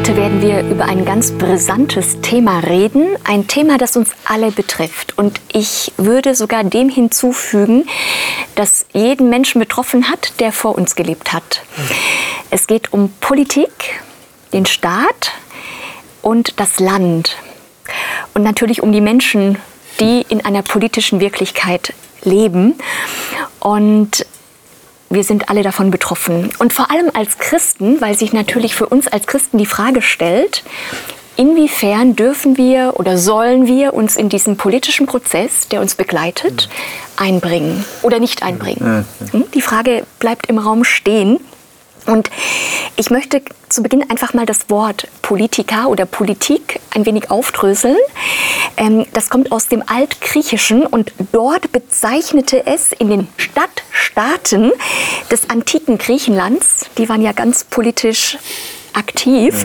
Heute werden wir über ein ganz brisantes Thema reden, ein Thema, das uns alle betrifft. Und ich würde sogar dem hinzufügen, das jeden Menschen betroffen hat, der vor uns gelebt hat. Es geht um Politik, den Staat und das Land. Und natürlich um die Menschen, die in einer politischen Wirklichkeit leben. Und wir sind alle davon betroffen. Und vor allem als Christen, weil sich natürlich für uns als Christen die Frage stellt, inwiefern dürfen wir oder sollen wir uns in diesen politischen Prozess, der uns begleitet, einbringen oder nicht einbringen? Hm? Die Frage bleibt im Raum stehen. Und ich möchte zu Beginn einfach mal das Wort Politika oder Politik ein wenig aufdröseln. Ähm, das kommt aus dem Altgriechischen und dort bezeichnete es in den Stadtstaaten des antiken Griechenlands, die waren ja ganz politisch aktiv,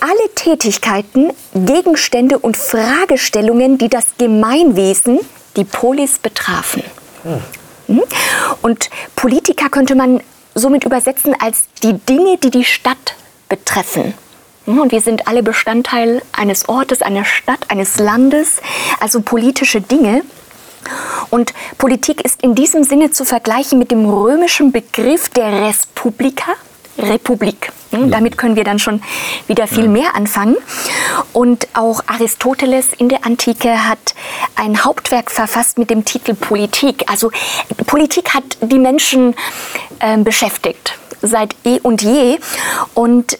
alle Tätigkeiten, Gegenstände und Fragestellungen, die das Gemeinwesen, die Polis betrafen. Hm? Und Politiker könnte man somit übersetzen als die Dinge, die die Stadt betreffen. Und wir sind alle Bestandteil eines Ortes, einer Stadt, eines Landes, also politische Dinge. Und Politik ist in diesem Sinne zu vergleichen mit dem römischen Begriff der Respublika, Republik. Hm, damit können wir dann schon wieder viel mehr anfangen. Und auch Aristoteles in der Antike hat ein Hauptwerk verfasst mit dem Titel Politik. Also Politik hat die Menschen äh, beschäftigt seit eh und je. Und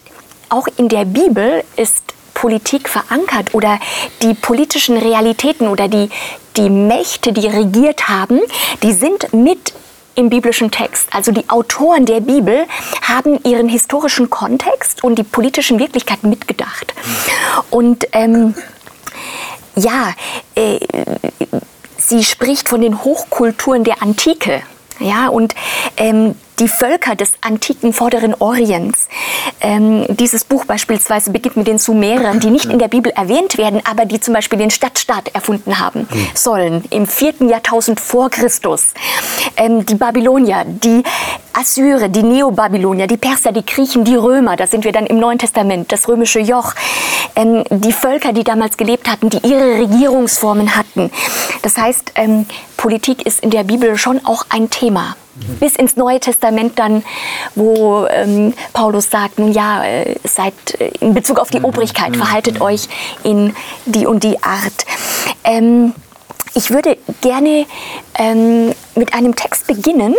auch in der Bibel ist Politik verankert oder die politischen Realitäten oder die, die Mächte, die regiert haben, die sind mit im biblischen Text. Also die Autoren der Bibel haben ihren historischen Kontext und die politischen Wirklichkeiten mitgedacht. Und ähm, ja, äh, sie spricht von den Hochkulturen der Antike. Ja, und ähm, die Völker des antiken Vorderen Orients. Ähm, dieses Buch beispielsweise beginnt mit den Sumerern, die nicht in der Bibel erwähnt werden, aber die zum Beispiel den Stadtstaat erfunden haben sollen im vierten Jahrtausend vor Christus. Ähm, die Babylonier, die Assyrer, die Neobabylonier, die Perser, die Griechen, die Römer, da sind wir dann im Neuen Testament, das römische Joch, ähm, die Völker, die damals gelebt hatten, die ihre Regierungsformen hatten. Das heißt, ähm, Politik ist in der Bibel schon auch ein Thema bis ins Neue Testament dann, wo ähm, Paulus sagt, nun ja, äh, seid äh, in Bezug auf die mhm. Obrigkeit, mhm. verhaltet euch in die und die Art. Ähm, ich würde gerne ähm, mit einem Text beginnen,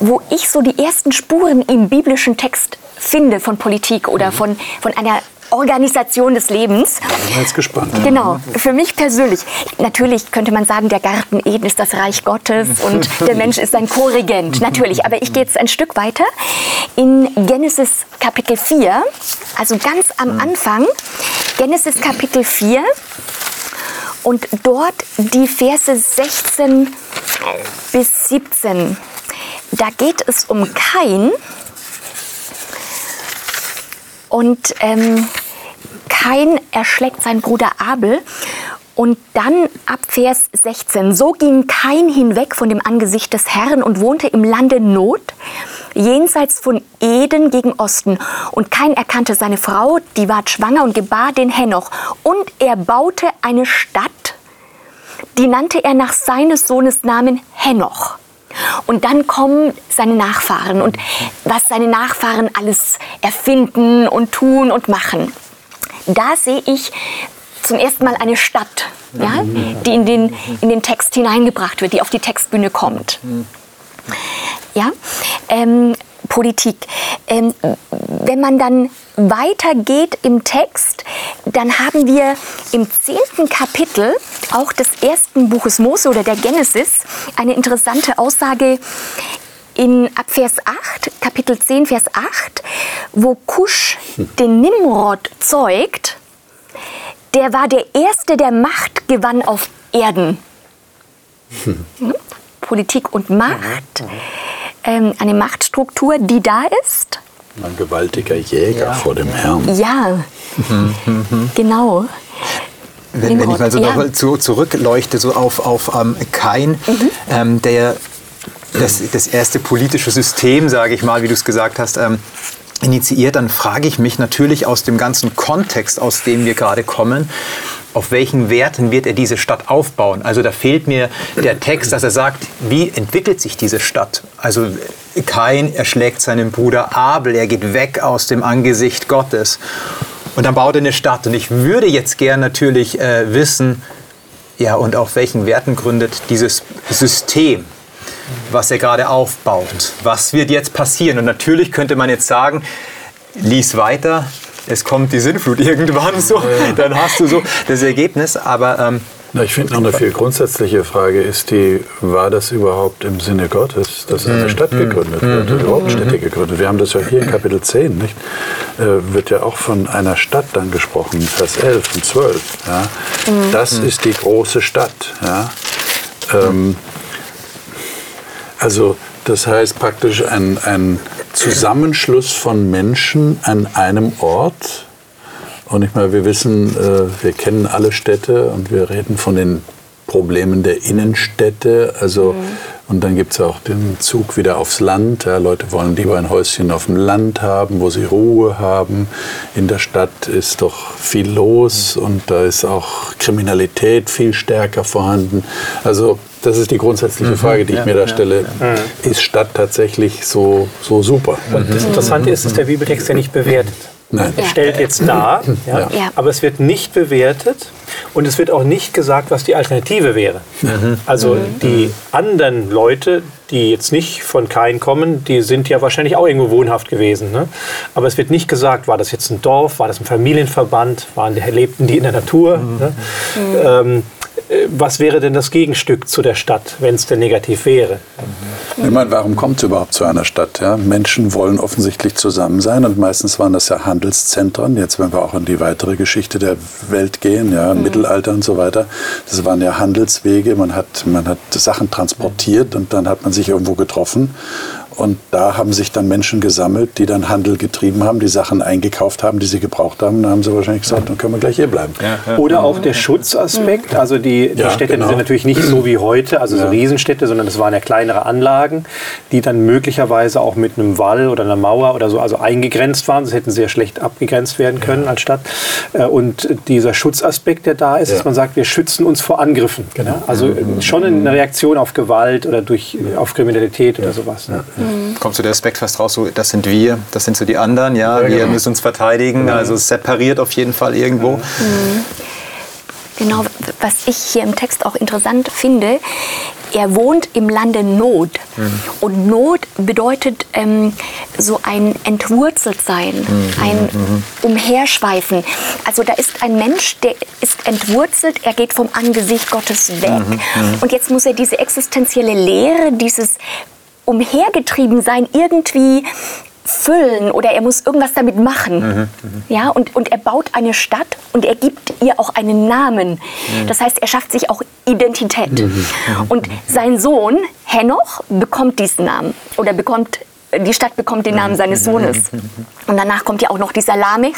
wo ich so die ersten Spuren im biblischen Text finde von Politik oder von, von einer Organisation des Lebens. Da bin jetzt gespannt. Genau, für mich persönlich. Natürlich könnte man sagen, der Garten Eden ist das Reich Gottes und der Mensch ist sein Co-Regent. Natürlich, aber ich gehe jetzt ein Stück weiter. In Genesis Kapitel 4, also ganz am Anfang, Genesis Kapitel 4 und dort die Verse 16 bis 17. Da geht es um Kain. Und ähm, Kain erschlägt seinen Bruder Abel. Und dann ab Vers 16. So ging Kain hinweg von dem Angesicht des Herrn und wohnte im Lande Not, jenseits von Eden gegen Osten. Und Kain erkannte seine Frau, die ward schwanger und gebar den Henoch. Und er baute eine Stadt, die nannte er nach seines Sohnes Namen Henoch. Und dann kommen seine Nachfahren und was seine Nachfahren alles erfinden und tun und machen. Da sehe ich zum ersten Mal eine Stadt, ja, die in den, in den Text hineingebracht wird, die auf die Textbühne kommt. Ja, ähm, Politik. Ähm, wenn man dann weitergeht im Text, dann haben wir im zehnten Kapitel auch des ersten Buches Mose oder der Genesis eine interessante Aussage in Abvers 8, Kapitel 10, Vers 8, wo Kusch den Nimrod zeugt, der war der Erste, der Macht gewann auf Erden. Hm? Politik und Macht, ähm, eine Machtstruktur, die da ist. Ein gewaltiger Jäger ja. vor dem Herrn. Ja, genau. Wenn, wenn, ich mal so ja. noch zu, zurückleuchte, so auf, auf ähm, Kain, mhm. ähm, der das, das erste politische System, sage ich mal, wie du es gesagt hast, ähm, initiiert, dann frage ich mich natürlich aus dem ganzen Kontext, aus dem wir gerade kommen, auf welchen Werten wird er diese Stadt aufbauen? Also da fehlt mir der Text, dass er sagt, wie entwickelt sich diese Stadt? Also Kain erschlägt seinen Bruder Abel, er geht weg aus dem Angesicht Gottes und dann baut er eine Stadt. Und ich würde jetzt gern natürlich äh, wissen, ja, und auf welchen Werten gründet dieses System? was er gerade aufbaut. Was wird jetzt passieren? Und natürlich könnte man jetzt sagen, lies weiter, es kommt die Sinnflut irgendwann so, dann hast du so das Ergebnis. Aber ähm, na, ich finde noch eine viel grundsätzliche Frage ist die, war das überhaupt im Sinne Gottes, dass eine mhm. Stadt gegründet wird, mhm. überhaupt Städte gegründet? Wir haben das ja hier in Kapitel 10, nicht? Äh, wird ja auch von einer Stadt dann gesprochen, Vers 11 und 12. Ja? Mhm. Das ist die große Stadt. Ja? Ähm, also das heißt praktisch ein, ein Zusammenschluss von Menschen an einem Ort. Und ich meine, wir wissen, äh, wir kennen alle Städte und wir reden von den Problemen der Innenstädte. Also, mhm. Und dann gibt es auch den Zug wieder aufs Land. Ja, Leute wollen lieber ein Häuschen auf dem Land haben, wo sie Ruhe haben. In der Stadt ist doch viel los und da ist auch Kriminalität viel stärker vorhanden. Also das ist die grundsätzliche mhm. Frage, die ich ja, mir da stelle. Ja, ja. Ist Stadt tatsächlich so, so super? Und das Interessante ist, dass der Bibeltext ja nicht bewertet. Nein. Er stellt jetzt dar, ja, aber es wird nicht bewertet und es wird auch nicht gesagt, was die Alternative wäre. Mhm. Also mhm. die anderen Leute, die jetzt nicht von Kain kommen, die sind ja wahrscheinlich auch irgendwo wohnhaft gewesen. Ne? Aber es wird nicht gesagt, war das jetzt ein Dorf, war das ein Familienverband, waren, lebten die in der Natur. Mhm. Ne? Ähm, äh, was wäre denn das Gegenstück zu der Stadt, wenn es denn negativ wäre? Ich meine, warum kommt es überhaupt zu einer Stadt? Ja? Menschen wollen offensichtlich zusammen sein und meistens waren das ja Handelszentren. Jetzt, wenn wir auch in die weitere Geschichte der Welt gehen, ja, mhm. Mittelalter und so weiter, das waren ja Handelswege. Man hat, man hat Sachen transportiert und dann hat man sich irgendwo getroffen und da haben sich dann Menschen gesammelt, die dann Handel getrieben haben, die Sachen eingekauft haben, die sie gebraucht haben. Da haben sie wahrscheinlich gesagt, dann können wir gleich hier bleiben. Ja, Oder auch der Schutzaspekt. Also die, die ja, Städte genau. sind natürlich nicht so wie heute, also so Riesenstädte, sondern das waren ja kleinere Anlagen, die dann möglicherweise auch mit einem Wall oder einer Mauer oder so also eingegrenzt waren. Das hätten sehr schlecht abgegrenzt werden können als Stadt. Äh, und dieser Schutzaspekt, der da ist, dass man sagt, wir schützen uns vor Angriffen. Genau. Also schon eine Reaktion auf Gewalt oder durch, auf Kriminalität oder sowas. Mhm. Kommt so der Aspekt fast raus, so, das sind wir, das sind so die anderen, ja, ja wir genau. müssen uns verteidigen, mhm. also separiert auf jeden Fall irgendwo. Mhm. Genau, was ich hier im Text auch interessant finde, er wohnt im Lande Not. Mhm. Und Not bedeutet ähm, so ein Entwurzeltsein, mhm. ein mhm. Umherschweifen. Also da ist ein Mensch, der ist entwurzelt, er geht vom Angesicht Gottes weg. Mhm. Mhm. Und jetzt muss er diese existenzielle Lehre, dieses umhergetrieben sein irgendwie füllen oder er muss irgendwas damit machen. Mhm, mhm, ja, und, und er baut eine Stadt und er gibt ihr auch einen Namen. Mhm. Das heißt, er schafft sich auch Identität. Mhm, mhm. Und sein Sohn Henoch bekommt diesen Namen oder bekommt die Stadt bekommt den Namen mhm, seines Sohnes. Und danach kommt ja auch noch dieser Lamech,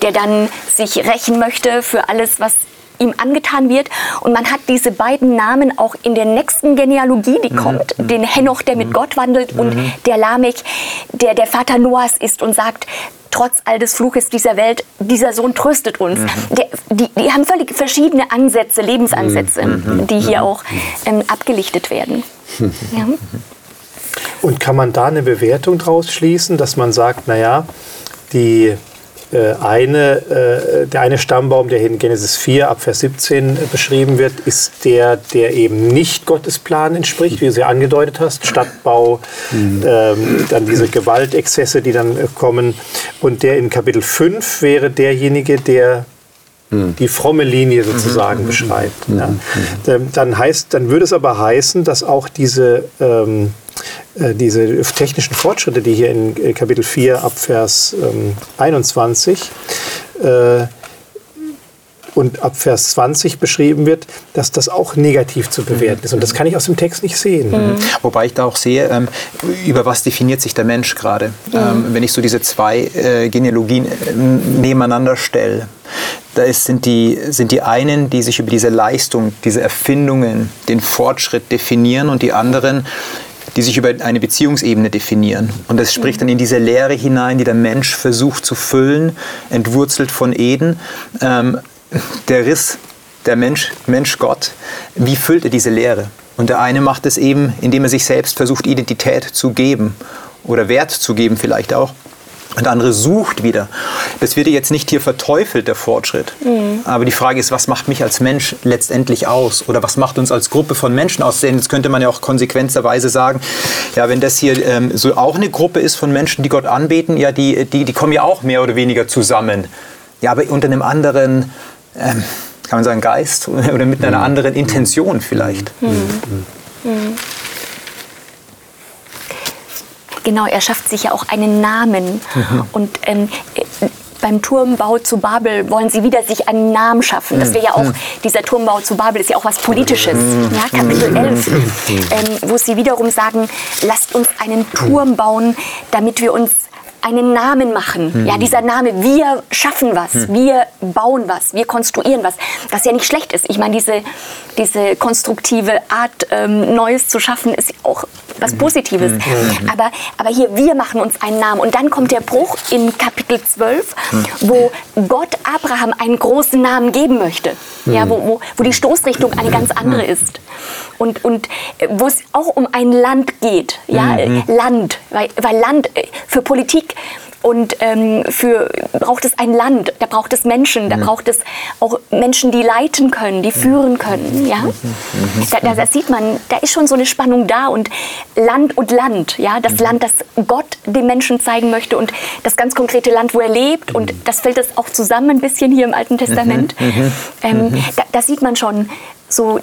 der dann sich rächen möchte für alles, was ihm angetan wird. Und man hat diese beiden Namen auch in der nächsten Genealogie, die mhm. kommt, mhm. den Henoch, der mit mhm. Gott wandelt, und mhm. der Lamech, der der Vater Noahs ist und sagt, trotz all des Fluches dieser Welt, dieser Sohn tröstet uns. Mhm. Der, die, die, haben völlig verschiedene Ansätze, Lebensansätze, mhm. die hier auch ähm, abgelichtet werden. Ja. Und kann man da eine Bewertung draus schließen, dass man sagt, naja, die eine, äh, der eine Stammbaum, der hier in Genesis 4 ab Vers 17 beschrieben wird, ist der, der eben nicht Gottes Plan entspricht, wie du sie angedeutet hast. Stadtbau, mhm. ähm, dann diese Gewaltexzesse, die dann äh, kommen. Und der in Kapitel 5 wäre derjenige, der mhm. die fromme Linie sozusagen mhm. beschreibt. Ja. Ähm, dann, heißt, dann würde es aber heißen, dass auch diese ähm, äh, diese technischen Fortschritte, die hier in äh, Kapitel 4 ab Vers ähm, 21 äh, und ab Vers 20 beschrieben wird, dass das auch negativ zu bewerten ist. Und das kann ich aus dem Text nicht sehen. Mhm. Wobei ich da auch sehe, ähm, über was definiert sich der Mensch gerade. Mhm. Ähm, wenn ich so diese zwei äh, Genealogien äh, nebeneinander stelle, da ist, sind, die, sind die einen, die sich über diese Leistung, diese Erfindungen, den Fortschritt definieren und die anderen, die sich über eine Beziehungsebene definieren. Und das spricht dann in diese Leere hinein, die der Mensch versucht zu füllen, entwurzelt von Eden. Ähm, der Riss, der Mensch, Mensch Gott, wie füllt er diese Leere? Und der eine macht es eben, indem er sich selbst versucht, Identität zu geben oder Wert zu geben vielleicht auch. Und der andere sucht wieder. Das wird jetzt nicht hier verteufelt, der Fortschritt. Mhm. Aber die Frage ist, was macht mich als Mensch letztendlich aus? Oder was macht uns als Gruppe von Menschen aus? Denn jetzt könnte man ja auch konsequenterweise sagen, ja, wenn das hier ähm, so auch eine Gruppe ist von Menschen, die Gott anbeten, ja, die, die, die kommen ja auch mehr oder weniger zusammen. Ja, aber unter einem anderen, ähm, kann man sagen, Geist oder mit einer mhm. anderen Intention vielleicht. Mhm. Mhm. Genau, er schafft sich ja auch einen Namen. Mhm. Und ähm, beim Turmbau zu Babel wollen sie wieder sich einen Namen schaffen. Das wäre ja auch, mhm. dieser Turmbau zu Babel ist ja auch was Politisches. Mhm. Ja, Kapitel 11, mhm. ähm, wo sie wiederum sagen, lasst uns einen Turm bauen, damit wir uns einen Namen machen. Mhm. Ja, dieser Name, wir schaffen was, mhm. wir bauen was, wir konstruieren was, was ja nicht schlecht ist. Ich meine, diese, diese konstruktive Art, ähm, Neues zu schaffen, ist auch was mhm. Positives. Mhm. Mhm. Aber, aber hier, wir machen uns einen Namen. Und dann kommt der Bruch in Kapitel 12, wo Gott Abraham einen großen Namen geben möchte. Ja, wo, wo, wo die Stoßrichtung eine ganz andere ist. Und, und äh, wo es auch um ein Land geht. Ja, Land, weil, weil Land äh, für Politik und ähm, für braucht es ein Land, da braucht es Menschen, da mhm. braucht es auch Menschen, die leiten können, die führen können. Ja? Da, da, da, sieht man, da ist schon so eine Spannung da und Land und Land, ja, das mhm. Land, das Gott den Menschen zeigen möchte und das ganz konkrete Land, wo er lebt und mhm. das fällt das auch zusammen ein bisschen hier im Alten Testament. Ähm, da, da sieht man schon so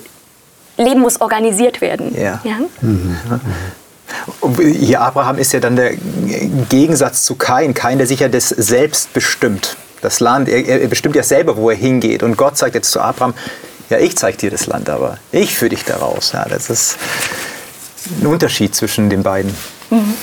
Leben muss organisiert werden. Ja. ja? Mhm. Hier Abraham ist ja dann der Gegensatz zu Kain. Kain, der sich ja das selbst bestimmt. Das Land, er, er bestimmt ja selber, wo er hingeht. Und Gott sagt jetzt zu Abraham, ja, ich zeige dir das Land, aber ich führe dich daraus. Ja, das ist ein Unterschied zwischen den beiden. Mhm.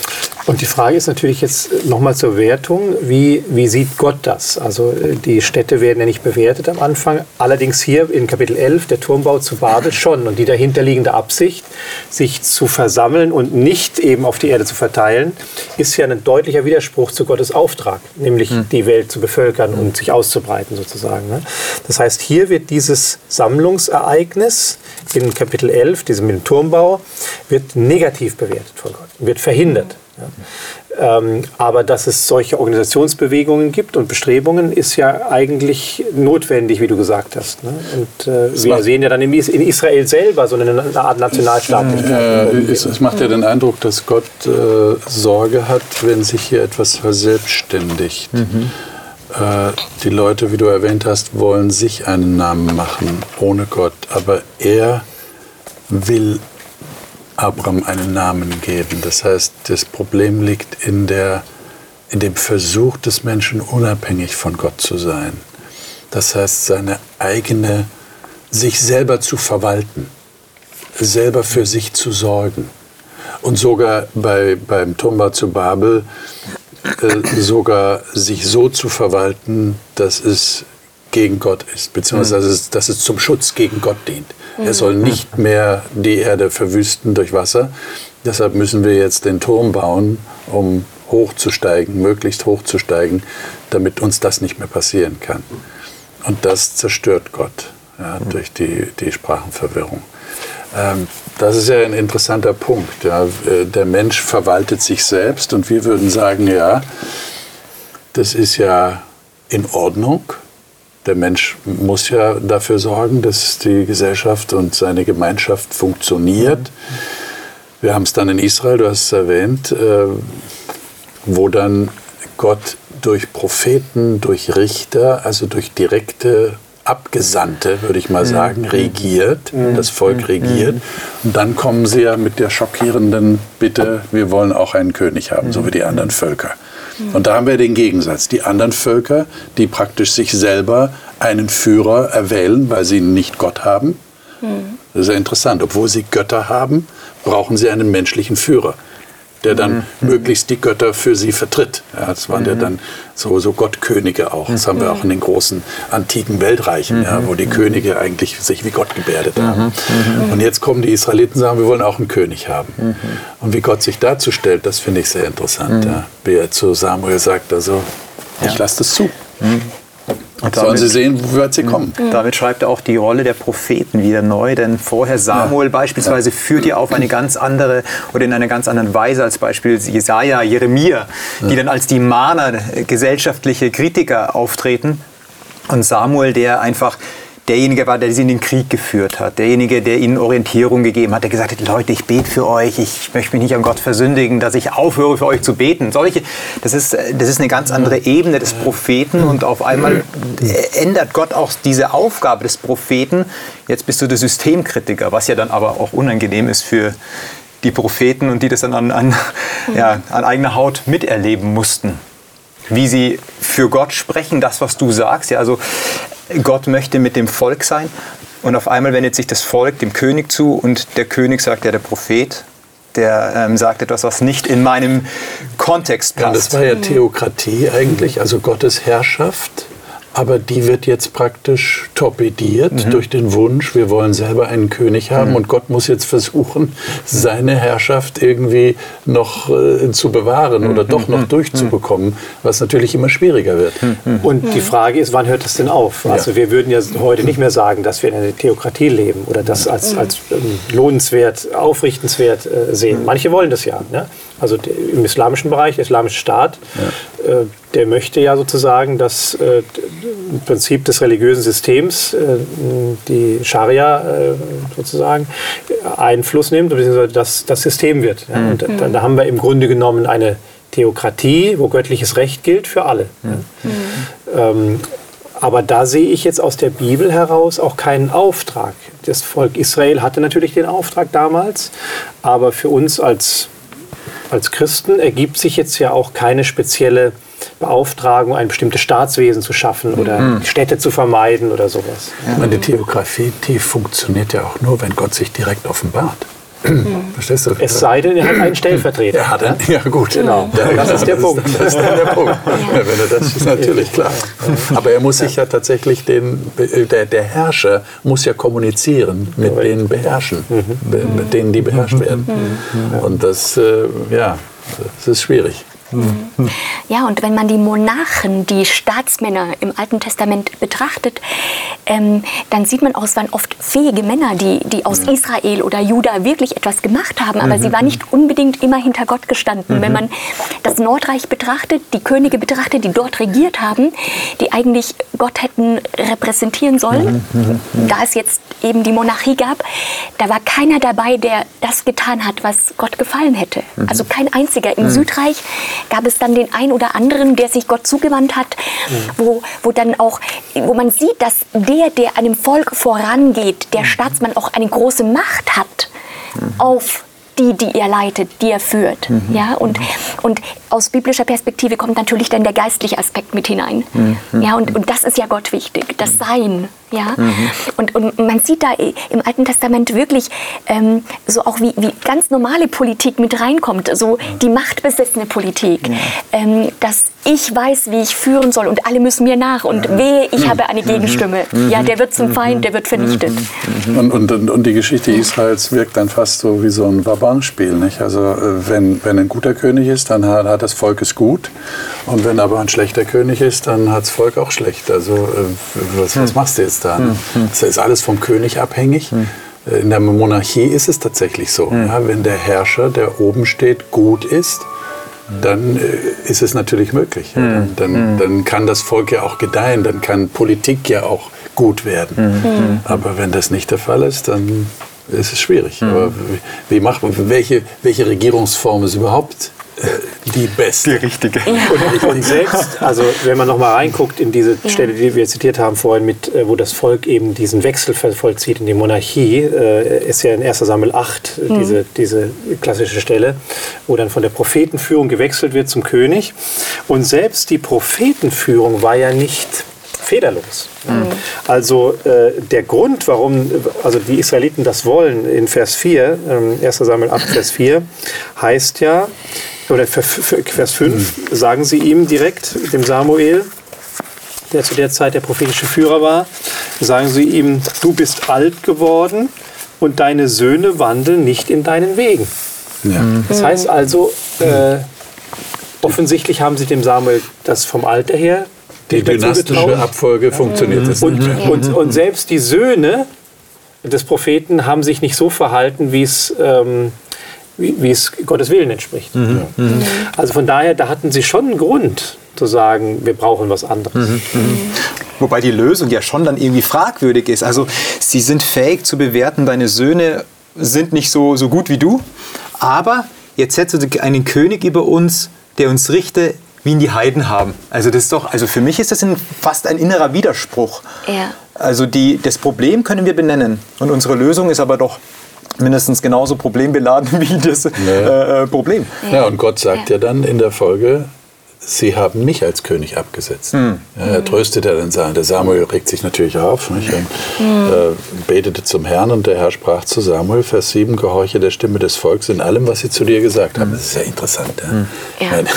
Und die Frage ist natürlich jetzt nochmal zur Wertung, wie, wie sieht Gott das? Also äh, die Städte werden ja nicht bewertet am Anfang, allerdings hier in Kapitel 11, der Turmbau zu Babel schon und die dahinterliegende Absicht, sich zu versammeln und nicht eben auf die Erde zu verteilen, ist ja ein deutlicher Widerspruch zu Gottes Auftrag, nämlich mhm. die Welt zu bevölkern und sich auszubreiten sozusagen. Ne? Das heißt, hier wird dieses Sammlungsereignis in Kapitel 11, diesem mit dem Turmbau, wird negativ bewertet von Gott, wird verhindert. Ja. Ähm, aber dass es solche Organisationsbewegungen gibt und Bestrebungen, ist ja eigentlich notwendig, wie du gesagt hast. Ne? Und äh, wir sehen ja dann in Israel selber so eine, eine Art Nationalstaatlichkeit. Äh, es, es, macht ja den Eindruck, dass Gott äh, Sorge hat, wenn sich hier etwas verselbstständigt. Mhm. Äh, die Leute, wie du erwähnt hast, wollen sich einen Namen machen ohne Gott, aber er will Abraham einen Namen geben. Das heißt, das Problem liegt in, der, in dem Versuch des Menschen, unabhängig von Gott zu sein. Das heißt, seine eigene, sich selber zu verwalten, selber für sich zu sorgen. Und sogar bei, beim Turmbau zu Babel äh, sogar sich so zu verwalten, dass es gegen Gott ist, beziehungsweise dass es, dass es zum Schutz gegen Gott dient. Er soll nicht mehr die Erde verwüsten durch Wasser. Deshalb müssen wir jetzt den Turm bauen, um hochzusteigen, möglichst hochzusteigen, damit uns das nicht mehr passieren kann. Und das zerstört Gott ja, durch die, die Sprachenverwirrung. Ähm, das ist ja ein interessanter Punkt. Ja. Äh, der Mensch verwaltet sich selbst und wir würden sagen, ja, das ist ja in Ordnung. Der Mensch muss ja dafür sorgen, dass die Gesellschaft und seine Gemeinschaft funktioniert. Wir haben es dann in Israel, du hast es erwähnt, äh, wo dann Gott durch Propheten, durch Richter, also durch direkte Abgesandte, würde ich mal sagen, regiert, das Volk regiert. Und dann kommen sie ja mit der schockierenden Bitte, wir wollen auch einen König haben, so wie die anderen Völker. Und da haben wir den Gegensatz. Die anderen Völker, die praktisch sich selber einen Führer erwählen, weil sie nicht Gott haben. Das ist ja interessant. Obwohl sie Götter haben, brauchen sie einen menschlichen Führer. der dann mhm. möglichst die Götter für sie vertritt. Ja, das waren ja dann so, so Gottkönige auch. Das haben wir auch in den großen antiken Weltreichen, ja, wo die Könige eigentlich sich wie Gott gebärdet haben. Und jetzt kommen die Israeliten und sagen, wir wollen auch einen König haben. Und wie Gott sich dazu stellt, das finde ich sehr interessant. Ja. Wie er zu Samuel sagt, also ich lasse das zu. Und sollen sie sehen, wo weit sie kommen. Damit schreibt er auch die Rolle der Propheten wieder neu, denn vorher Samuel ja. beispielsweise führt ihr auf eine ganz andere oder in einer ganz anderen Weise als Beispiel Jesaja, Jeremia, die dann als die Mahner, gesellschaftliche Kritiker auftreten. Und Samuel, der einfach derjenige war, der sie in den Krieg geführt hat, derjenige, der ihnen Orientierung gegeben hat, der gesagt hat, Leute, ich bete für euch, ich möchte mich nicht an Gott versündigen, dass ich aufhöre für euch zu beten. Solche, das ist, das ist eine ganz andere Ebene des Propheten und auf einmal ändert Gott auch diese Aufgabe des Propheten. Jetzt bist du der Systemkritiker, was ja dann aber auch unangenehm ist für die Propheten und die das dann an, an, ja, an eigener Haut miterleben mussten wie sie für Gott sprechen, das, was du sagst. Ja, also Gott möchte mit dem Volk sein. Und auf einmal wendet sich das Volk dem König zu und der König sagt ja, der Prophet, der ähm, sagt etwas, was nicht in meinem Kontext passt. Ja, das war ja Theokratie eigentlich, also Gottes Herrschaft aber die wird jetzt praktisch torpediert mhm. durch den Wunsch, wir wollen selber einen König haben mhm. und Gott muss jetzt versuchen, seine Herrschaft irgendwie noch äh, zu bewahren mhm. oder doch noch mhm. durchzubekommen, was natürlich immer schwieriger wird. Mhm. Und die Frage ist, wann hört das denn auf? Ja. Also wir würden ja heute nicht mehr sagen, dass wir in einer Theokratie leben oder das als, als ähm, lohnenswert, aufrichtenswert äh, sehen. Manche wollen das ja. Ne? Also im islamischen Bereich, der islamische Staat, ja. äh, der möchte ja sozusagen das äh, Prinzip des religiösen Systems, äh, die Scharia äh, sozusagen, Einfluss nimmt, beziehungsweise das, das System wird. Ja. Und mhm. da, da, haben wir im Grunde genommen eine Theokratie, wo göttliches Recht gilt für alle. Mhm. Ähm, aber da sehe ich jetzt aus der Bibel heraus auch keinen Auftrag. Das Volk Israel hatte natürlich den Auftrag damals, aber für uns als als Christen ergibt sich jetzt ja auch keine spezielle Beauftragung, ein bestimmtes Staatswesen zu schaffen oder mhm. Städte zu vermeiden oder sowas. Ja. Meine Theografie, die funktioniert ja auch nur, wenn Gott sich direkt offenbart. Mhm. Verstehst du? Es sei denn, er hat einen Stellvertreter. Er hat einen, ja gut. Genau. Ja, das, ist der das Punkt. das ist der Punkt. Ja. wenn er das ist natürlich klar. Aber er muss sich ja tatsächlich den, der, der Herrscher muss ja kommunizieren mit ja. den Beherrschen, mhm. mit denen die beherrscht werden. Mhm. Und das, äh, ja, das ist schwierig. Ja, und wenn man die Monarchen, die Staatsmänner im Alten Testament betrachtet, ähm, dann sieht man auch, es waren oft fähige Männer, die, die aus ja. Israel oder Juda wirklich etwas gemacht haben, aber mhm. sie waren nicht unbedingt immer hinter Gott gestanden. Mhm. Wenn man das Nordreich betrachtet, die Könige betrachtet, die dort regiert haben, die eigentlich Gott hätten repräsentieren sollen, mhm. mhm, mhm. da es jetzt eben die Monarchie gab, da war keiner dabei, der das getan hat, was Gott gefallen hätte. Mhm. Also kein einziger. Im Südreich gab es dann den einen oder anderen, der sich Gott zugewandt hat, mhm. wo, wo dann auch, wo man sieht, dass der, der einem Volk vorangeht, der mhm. Staatsmann auch eine große Macht hat mhm. auf die, die er leitet, die er führt. Mhm. Ja, und, und aus biblischer Perspektive kommt natürlich dann der geistliche Aspekt mit hinein. Mhm. Ja, und, und das ist ja Gott wichtig, das Sein. Ja? Mhm. Und, und man sieht da im Alten Testament wirklich ähm, so auch, wie, wie ganz normale Politik mit reinkommt, so die machtbesessene Politik, ja. ähm, dass ich weiß, wie ich führen soll und alle müssen mir nach und ja. wehe, ich habe eine Gegenstimme. Mhm. Ja, der wird zum Feind, der wird vernichtet. Mhm. Und, und, und, die Geschichte Israels wirkt dann fast so wie so ein Vabanspiel. Nicht? Also äh, wenn, wenn ein guter König ist, dann hat, hat das Volk es gut und wenn aber ein schlechter König ist, dann hat das Volk auch schlecht. Also äh, was, was machst du jetzt? Pakistan. Mhm. Das ist alles vom König abhängig. Mhm. In der Monarchie ist es tatsächlich so. Mhm. Ja, wenn der Herrscher, der oben steht, gut ist, dann äh, ist es natürlich möglich. Ja. Dann, dann, dann, kann das Volk ja auch gedeihen, dann kann Politik ja auch gut werden. Aber wenn das nicht der Fall ist, dann ist es schwierig. Aber wie macht man, welche, welche Regierungsform ist überhaupt die beste. Die richtige. Ja. Und, und, selbst, also wenn man nochmal reinguckt in diese ja. Stelle, die wir zitiert haben vorhin, mit, äh, wo das Volk eben diesen Wechsel vollzieht in die Monarchie, äh, ist ja in 1. Samuel 8 mhm. diese, diese klassische Stelle, wo dann von der Prophetenführung gewechselt wird zum König. Und selbst die Prophetenführung war ja nicht fehlerlos. Also äh, der Grund, warum also die Israeliten das wollen, in Vers 4, ähm, 1 Samuel 8, Vers 4, heißt ja, oder Vers 5 sagen sie ihm direkt, dem Samuel, der zu der Zeit der prophetische Führer war, sagen sie ihm, du bist alt geworden und deine Söhne wandeln nicht in deinen Wegen. Ja. Das heißt also, äh, offensichtlich haben sie dem Samuel das vom Alter her die dynastische Abfolge funktioniert mhm. und, und, und, selbst die Söhne des Propheten haben sich nicht so verhalten, wie es, ähm, wie, wie, es Gottes Willen entspricht. Mhm. Mhm. Also von daher, da hatten sie schon einen Grund zu sagen, wir brauchen was anderes. Mhm. Mhm. Wobei die Lösung ja schon dann irgendwie fragwürdig ist. Also sie sind fähig zu bewerten, deine Söhne sind nicht so, so gut wie du, aber jetzt setze einen König über uns, der uns richte, wie ihn die Heiden haben. Also das ist doch, also für mich ist das ein, fast ein innerer Widerspruch. Ja. Also die, das Problem können wir benennen und unsere Lösung ist aber doch mindestens genauso problembeladen wie das ja. äh, äh Problem. Ja, und Gott sagt ja. ja dann in der Folge, Sie haben mich als König abgesetzt. Hm. Ja, er tröstet ja dann, der Samuel regt sich natürlich auf nicht? und hm. äh, betete zum Herrn und der Herr sprach zu Samuel, Vers 7, gehorche der Stimme des Volkes in allem, was sie zu dir gesagt haben. Das ist ja interessant. Ja? Hm. Ja.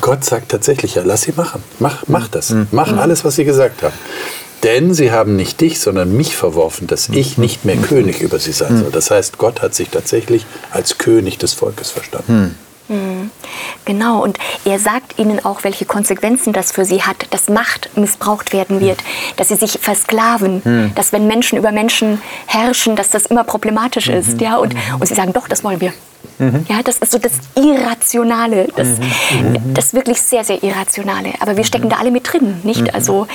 Gott sagt tatsächlich, ja, lass sie machen. Mach, mach das. Mhm. Mach mhm. alles, was sie gesagt haben. Denn sie haben nicht dich, sondern mich verworfen, dass ich mhm. nicht mehr König über sie sein soll. Das heißt, Gott hat sich tatsächlich als König des Volkes verstanden. Genau, und er sagt ihnen auch, welche Konsequenzen das für sie hat, dass Macht missbraucht werden wird, dass sie sich versklaven, mhm. dass wenn Menschen über Menschen herrschen, dass das immer problematisch ist. Mhm. Ja? Und, und sie sagen, doch, das wollen wir. Mhm. Ja, das ist so das Irrationale, das, mhm. das wirklich sehr, sehr Irrationale. Aber wir stecken da alle mit drin, nicht? Mhm. Also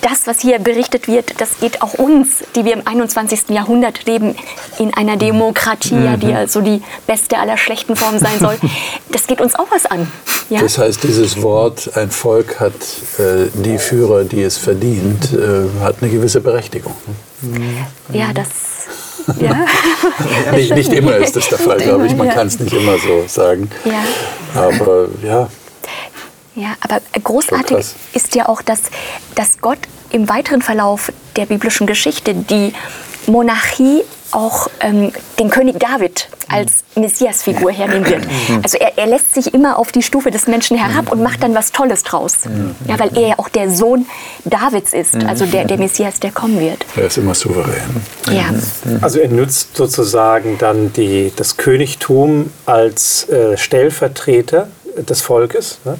das, was hier berichtet wird, das geht auch uns, die wir im 21. Jahrhundert leben, in einer Demokratie, ja, die ja so die beste aller schlechten Formen sein soll. Das geht uns auch was an. Ja? Das heißt, dieses Wort, ein Volk hat äh, die Führer, die es verdient, äh, hat eine gewisse Berechtigung. Ja, das ja. nicht, nicht, immer ist das der Fall, glaube ich. Man kann es nicht immer so sagen. Ja. Aber ja. Ja, aber großartig ist ja auch, dass, dass Gott im weiteren Verlauf der biblischen Geschichte die Monarchie auch ähm, den König David als Messias-Figur hernehmen wird. Also er, er, lässt sich immer auf die Stufe des Menschen herab und macht dann was Tolles draus. Ja, weil er ja auch der Sohn Davids ist, also der, der Messias, der kommen wird. Er ist immer souverän. Ja. Also er nutzt sozusagen dann die, das Königtum als äh, Stellvertreter des Volkes ne?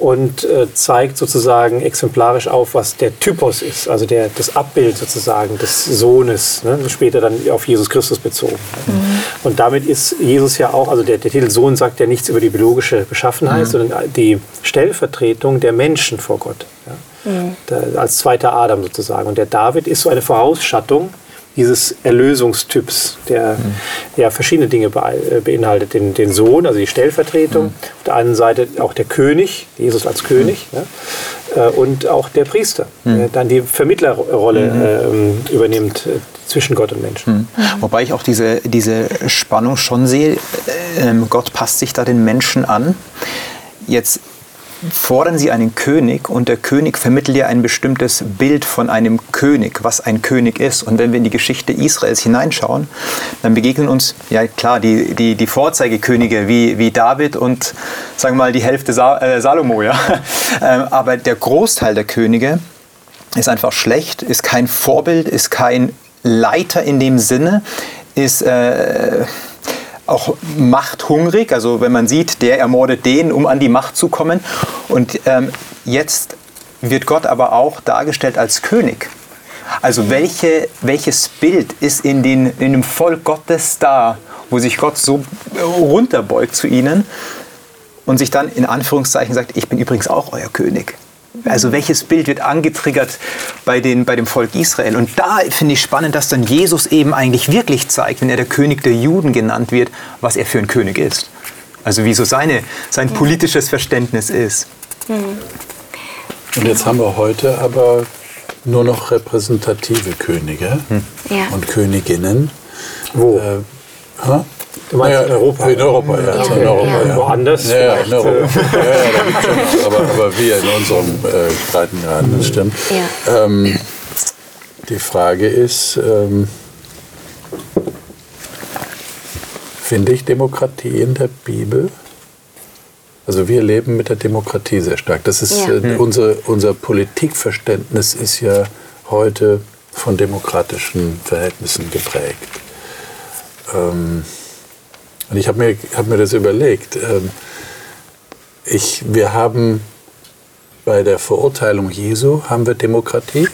und äh, zeigt sozusagen exemplarisch auf, was der Typos ist, also der, das Abbild sozusagen des Sohnes, ne? später dann auf Jesus Christus bezogen. Mhm. Und damit ist Jesus ja auch, also der, der, Titel Sohn sagt ja nichts über die biologische Beschaffenheit, mhm. sondern die Stellvertretung der Menschen vor Gott. Ja? Mhm. Der, als zweiter Adam sozusagen. Und der David ist so eine Vorausschattung dieses Erlösungstyps, der mhm. ja verschiedene Dinge äh, beinhaltet. Den, den Sohn, also die Stellvertretung, mhm. auf der einen Seite auch der König, Jesus als König, mhm. ja, äh, und auch der Priester, der dann die Vermittlerrolle äh, übernimmt äh, zwischen Gott und Mensch. Mhm. Wobei ich auch diese, diese Spannung schon sehe, ähm, Gott passt sich da den Menschen an. Jetzt fordern sie einen König und der König vermittelt ja ein bestimmtes Bild von einem König, was ein König ist. Und wenn wir in die Geschichte Israels hineinschauen, dann begegnen uns, ja klar, die, die, die Vorzeigekönige wie, wie David und, sagen wir mal, die Hälfte Sa äh, Salomo. Ja? Ähm, aber der Großteil der Könige ist einfach schlecht, ist kein Vorbild, ist kein Leiter in dem Sinne, ist... Äh, auch machthungrig. Also wenn man sieht, der ermordet den, um an die Macht zu kommen. Und ähm, jetzt wird Gott aber auch dargestellt als König. Also welche, welches Bild ist in, den, in dem Volk Gottes da, wo sich Gott so runterbeugt zu ihnen und sich dann in Anführungszeichen sagt, ich bin übrigens auch euer König. Also welches Bild wird angetriggert bei, den, bei dem Volk Israel? Und da finde ich spannend, dass dann Jesus eben eigentlich wirklich zeigt, wenn er der König der Juden genannt wird, was er für ein König ist. Also wie so seine, sein politisches Verständnis ist. Und jetzt haben wir heute aber nur noch repräsentative Könige hm. ja. und Königinnen. Wo? Äh, Du meinst Naja, in Europa? In Europa, ja. Ja, in Europa, ja. Woanders Ja, in Europa. ja, ja. Aber, aber wir in unserem äh, Breitengraden, das stimmt. Ja. Ähm, die Frage ist, ähm, finde ich Demokratie in der Bibel? Also wir leben mit der Demokratie sehr stark. Das ist Ja. äh, unser, unser Politikverständnis ist ja heute von demokratischen Verhältnissen geprägt. Ähm, und ich habe mir, hab mir das überlegt. Ähm, ich, wir haben bei der Verurteilung Jesu haben wir Demokratie,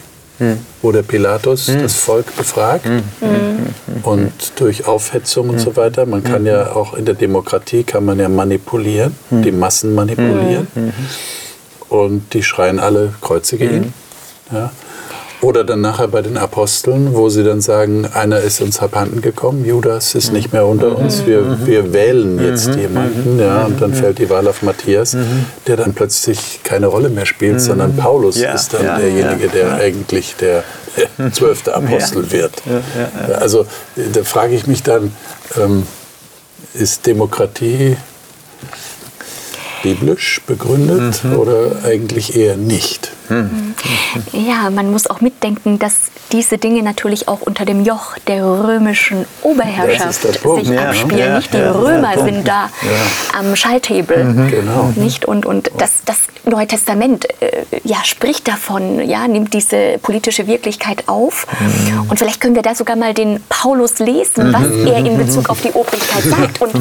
wo der Pilatus das Volk befragt und durch Aufhetzung und so weiter. Man kann ja auch in der Demokratie kann man ja manipulieren, die Massen manipulieren. Und die schreien alle kreuzige ihn. Ja. Oder dann nachher bei den Aposteln, wo sie dann sagen, einer ist uns abhanden gekommen, Judas ist nicht mehr unter uns, wir, wir wählen jetzt jemanden. Ja, und dann fällt die Wahl auf Matthias, der dann plötzlich keine Rolle mehr spielt, sondern Paulus Ja, ist dann ja, derjenige, ja, der eigentlich der zwölfte Apostel wird. Also da frage ich mich dann, ähm, ist Demokratie biblisch begründet oder eigentlich eher nicht? Ja, man muss auch mitdenken, dass diese Dinge natürlich auch unter dem Joch der römischen Oberherrschaft sich ja. abspielen. Ja, nicht die ja, Römer sind da am Schalthebel. Genau. Nicht? Und, und das, das Neue Testament äh, ja, spricht davon, ja, nimmt diese politische Wirklichkeit auf. Und vielleicht können wir da sogar mal den Paulus lesen, was er in Bezug auf die Obrigkeit sagt. Und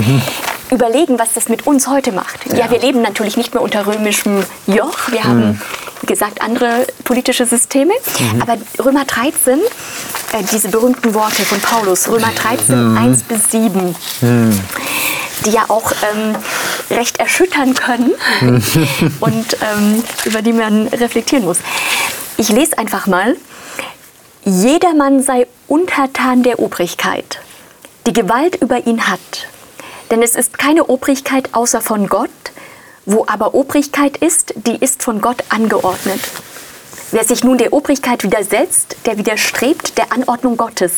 überlegen, was das mit uns heute macht. Ja, wir leben natürlich nicht mehr unter römischem Joch. Wir haben, wie gesagt, andere politische Systeme. Aber Römer 13, äh, diese berühmten Worte von Paulus, Römer 13, 1 bis 7, die ja auch ähm, recht erschüttern können und ähm, über die man reflektieren muss. Ich lese einfach mal. Jedermann sei untertan der Obrigkeit, die Gewalt über ihn hat. Denn es ist keine Obrigkeit außer von Gott, wo aber Obrigkeit ist, die ist von Gott angeordnet. Wer sich nun der Obrigkeit widersetzt, der widerstrebt der Anordnung Gottes.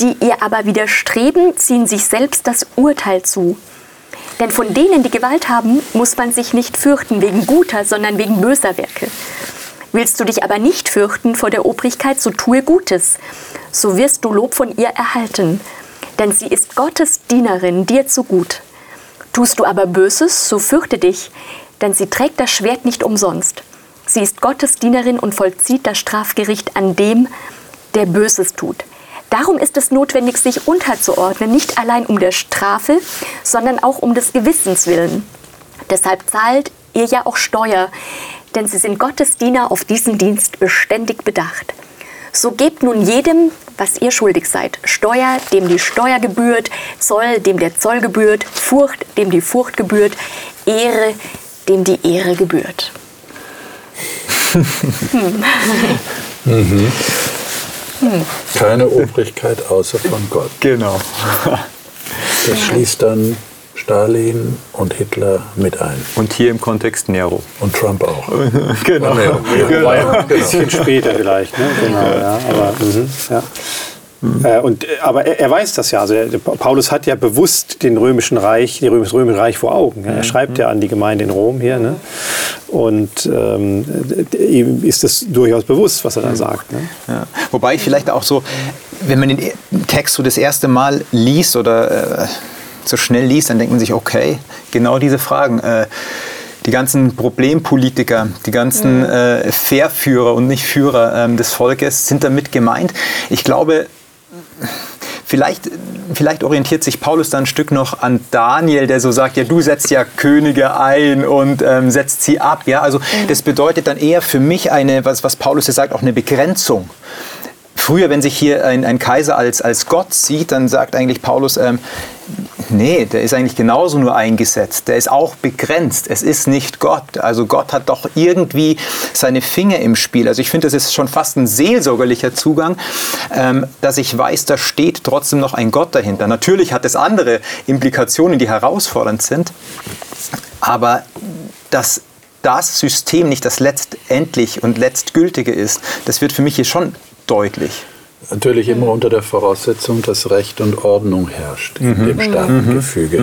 Die ihr aber widerstreben, ziehen sich selbst das Urteil zu. Denn von denen, die Gewalt haben, muss man sich nicht fürchten wegen guter, sondern wegen böser Werke. Willst du dich aber nicht fürchten vor der Obrigkeit, so tue Gutes. So wirst du Lob von ihr erhalten. Denn sie ist Gottes Dienerin dir zu gut. Tust du aber Böses, so fürchte dich, denn sie trägt das Schwert nicht umsonst. Sie ist Gottes Dienerin und vollzieht das Strafgericht an dem, der Böses tut. Darum ist es notwendig, sich unterzuordnen, nicht allein um der Strafe, sondern auch um des Gewissens willen. Deshalb zahlt ihr ja auch Steuer, denn sie sind Gottes Diener auf diesen Dienst beständig bedacht. So gebt nun jedem, was ihr schuldig seid. Steuer, dem die Steuer gebührt, Zoll, dem der Zoll gebührt, Furcht, dem die Furcht gebührt, Ehre, dem die Ehre gebührt. Keine Obrigkeit außer von Gott. Genau. Das schließt dann Stalin und Hitler mit ein. Und hier im Kontext Nero. Und Trump auch. Genau. Nero. War ja ein bisschen später vielleicht, ne? Genau, ja. Aber, mhm, ja. Äh, und, äh, aber er, er weiß das ja. Also er, Paulus hat ja bewusst den römischen Reich, die römische römische Reich vor Augen. Ja. Er schreibt ja an die Gemeinde in Rom hier. Ne? Und ähm, ihm ist das durchaus bewusst, was er da sagt. Ne? Ja. Wobei ich vielleicht auch so, wenn man den Text so das erste Mal liest oder äh, so schnell liest, dann denkt man sich, okay, genau diese Fragen. Äh, die ganzen Problempolitiker, die ganzen äh, Verführer und nicht Führer ähm, des Volkes sind damit gemeint. Ich glaube, Vielleicht, vielleicht orientiert sich Paulus da ein Stück noch an Daniel, der so sagt, ja, du setzt ja Könige ein und ähm, setzt sie ab. Ja, also das bedeutet dann eher für mich eine, was, was Paulus hier sagt, auch eine Begrenzung. Früher, wenn sich hier ein, ein Kaiser als, als Gott sieht, dann sagt eigentlich Paulus, ähm, nee, der ist eigentlich genauso nur eingesetzt. Der ist auch begrenzt. Es ist nicht Gott. Also Gott hat doch irgendwie seine Finger im Spiel. Also ich finde, das ist schon fast ein seelsorgerlicher Zugang, ähm, dass ich weiß, da steht trotzdem noch ein Gott dahinter. Natürlich hat es andere Implikationen, die herausfordernd sind, aber dass das System nicht das letztendlich und letztgültige ist, das wird für mich hier schon deutlich. Natürlich immer unter der Voraussetzung, dass Recht und Ordnung herrscht in Mhm. dem Staatengefüge,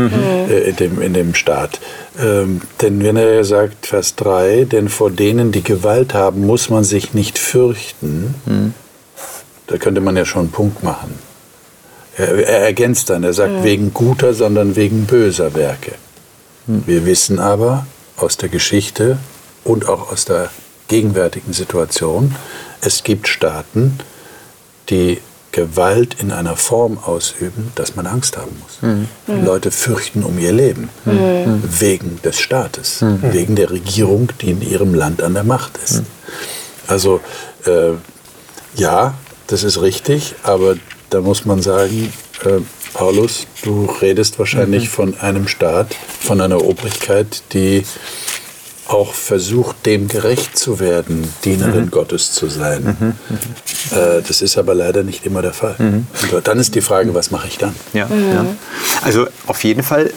äh, in, dem, in dem Staat. Ähm, denn wenn er sagt, Vers 3, denn vor denen, die Gewalt haben, muss man sich nicht fürchten, Mhm. da könnte man ja schon einen Punkt machen. Er, er ergänzt dann, er sagt wegen guter, sondern wegen böser Werke. Wir wissen aber aus der Geschichte und auch aus der gegenwärtigen Situation, es gibt Staaten, die Gewalt in einer Form ausüben, dass man Angst haben muss. Die Leute fürchten um ihr Leben wegen des Staates, wegen der Regierung, die in ihrem Land an der Macht ist. Also äh, ja, das ist richtig, aber da muss man sagen, äh, Paulus, du redest wahrscheinlich von einem Staat, von einer Obrigkeit, die auch versucht, dem gerecht zu werden, Dienerin Gottes zu sein. Äh, das ist aber leider nicht immer der Fall. Und dann ist die Frage, was mache ich dann? Ja, ja. Also auf jeden Fall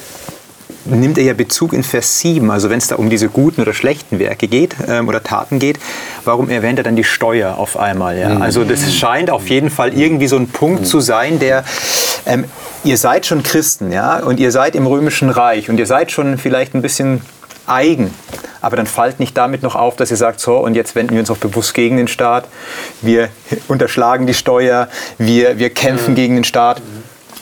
nimmt er ja Bezug in Vers 7, also wenn es da um diese guten oder schlechten Werke geht ähm, oder Taten geht, warum erwähnt er dann die Steuer auf einmal? Ja? Also das scheint auf jeden Fall irgendwie so ein Punkt zu sein, der, ähm, ihr seid schon Christen, ja, und ihr seid im Römischen Reich und ihr seid schon vielleicht ein bisschen eigen, aber dann fallt nicht damit noch auf, dass ihr sagt, so, und jetzt wenden wir uns auch bewusst gegen den Staat, wir unterschlagen die Steuer, wir, wir kämpfen gegen den Staat,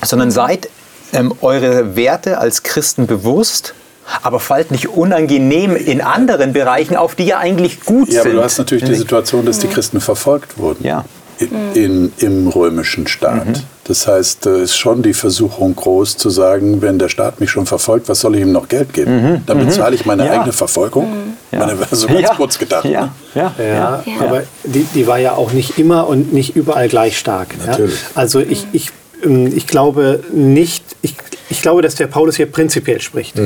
sondern seid ähm, eure Werte als Christen bewusst, aber fallt nicht unangenehm in anderen Bereichen auf, die ja eigentlich gut Ja, aber sind. du hast natürlich die Situation, dass die Christen verfolgt wurden. Ja. in, in, im römischen Staat. Das heißt, da ist schon die Versuchung groß zu sagen, wenn der Staat mich schon verfolgt, was soll ich ihm noch Geld geben? Dann bezahle ich meine Ja. eigene Verfolgung. Meine wäre so ganz ja. kurz gedacht. Ja, ne? ja. Ja, Ja. aber die, die war ja auch nicht immer und nicht überall gleich stark. Natürlich. Ja? Also ich, ich, ich glaube nicht, ich, ich glaube, dass der Paulus hier prinzipiell spricht. Ja?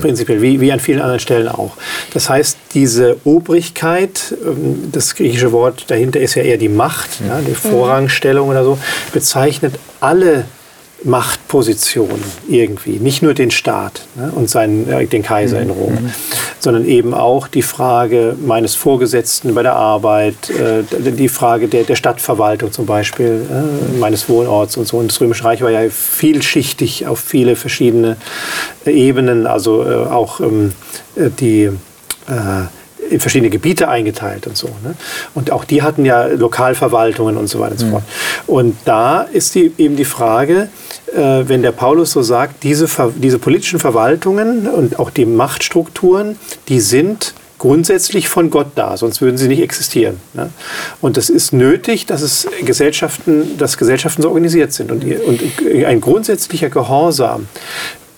Prinzipiell, wie, wie an vielen anderen Stellen auch. Das heißt, diese Obrigkeit, ähm, das griechische Wort dahinter ist ja eher die Macht, ja, die Vorrangstellung oder so, bezeichnet alle Machtpositionen irgendwie, nicht nur den Staat ne, und seinen, äh, den Kaiser in Rom, sondern eben auch die Frage meines Vorgesetzten bei der Arbeit, äh, die Frage der, der Stadtverwaltung zum Beispiel, äh, meines Wohnorts und so. Und das Römische Reich war ja vielschichtig auf viele verschiedene Ebenen, also äh, auch ähm, äh, die äh, in verschiedene Gebiete eingeteilt und so. Ne? Und auch die hatten ja Lokalverwaltungen und so weiter und so fort. Und da ist die, eben die Frage, äh, wenn der Paulus so sagt, diese, diese politischen Verwaltungen und auch die Machtstrukturen, die sind grundsätzlich von Gott da, sonst würden sie nicht existieren. Ne? Und das ist nötig, dass es Gesellschaften, dass Gesellschaften so organisiert sind. Und, und ein grundsätzlicher Gehorsam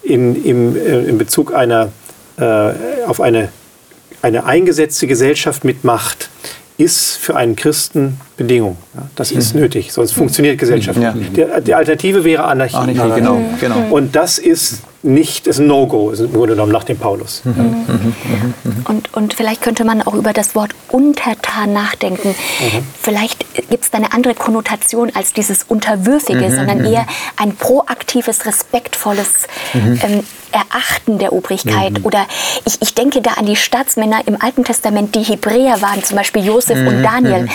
in, im, äh, in Bezug einer, äh, auf eine eine eingesetzte Gesellschaft mit Macht ist für einen Christen Bedingung. Das ist nötig, sonst funktioniert Gesellschaft. Ja. nicht. Die, die Alternative wäre Anarchie. Anarchie, genau, genau. Und das ist nicht, ist ein No-Go, im Grunde genommen nach dem Paulus. Ja. Und, und vielleicht könnte man auch über das Wort Untertan nachdenken. Vielleicht gibt es da eine andere Konnotation als dieses Unterwürfige, sondern eher ein proaktives, respektvolles ähm, Erachten der Obrigkeit. Oder ich, ich denke da an die Staatsmänner im Alten Testament, die Hebräer waren, zum Beispiel Josef und Daniel.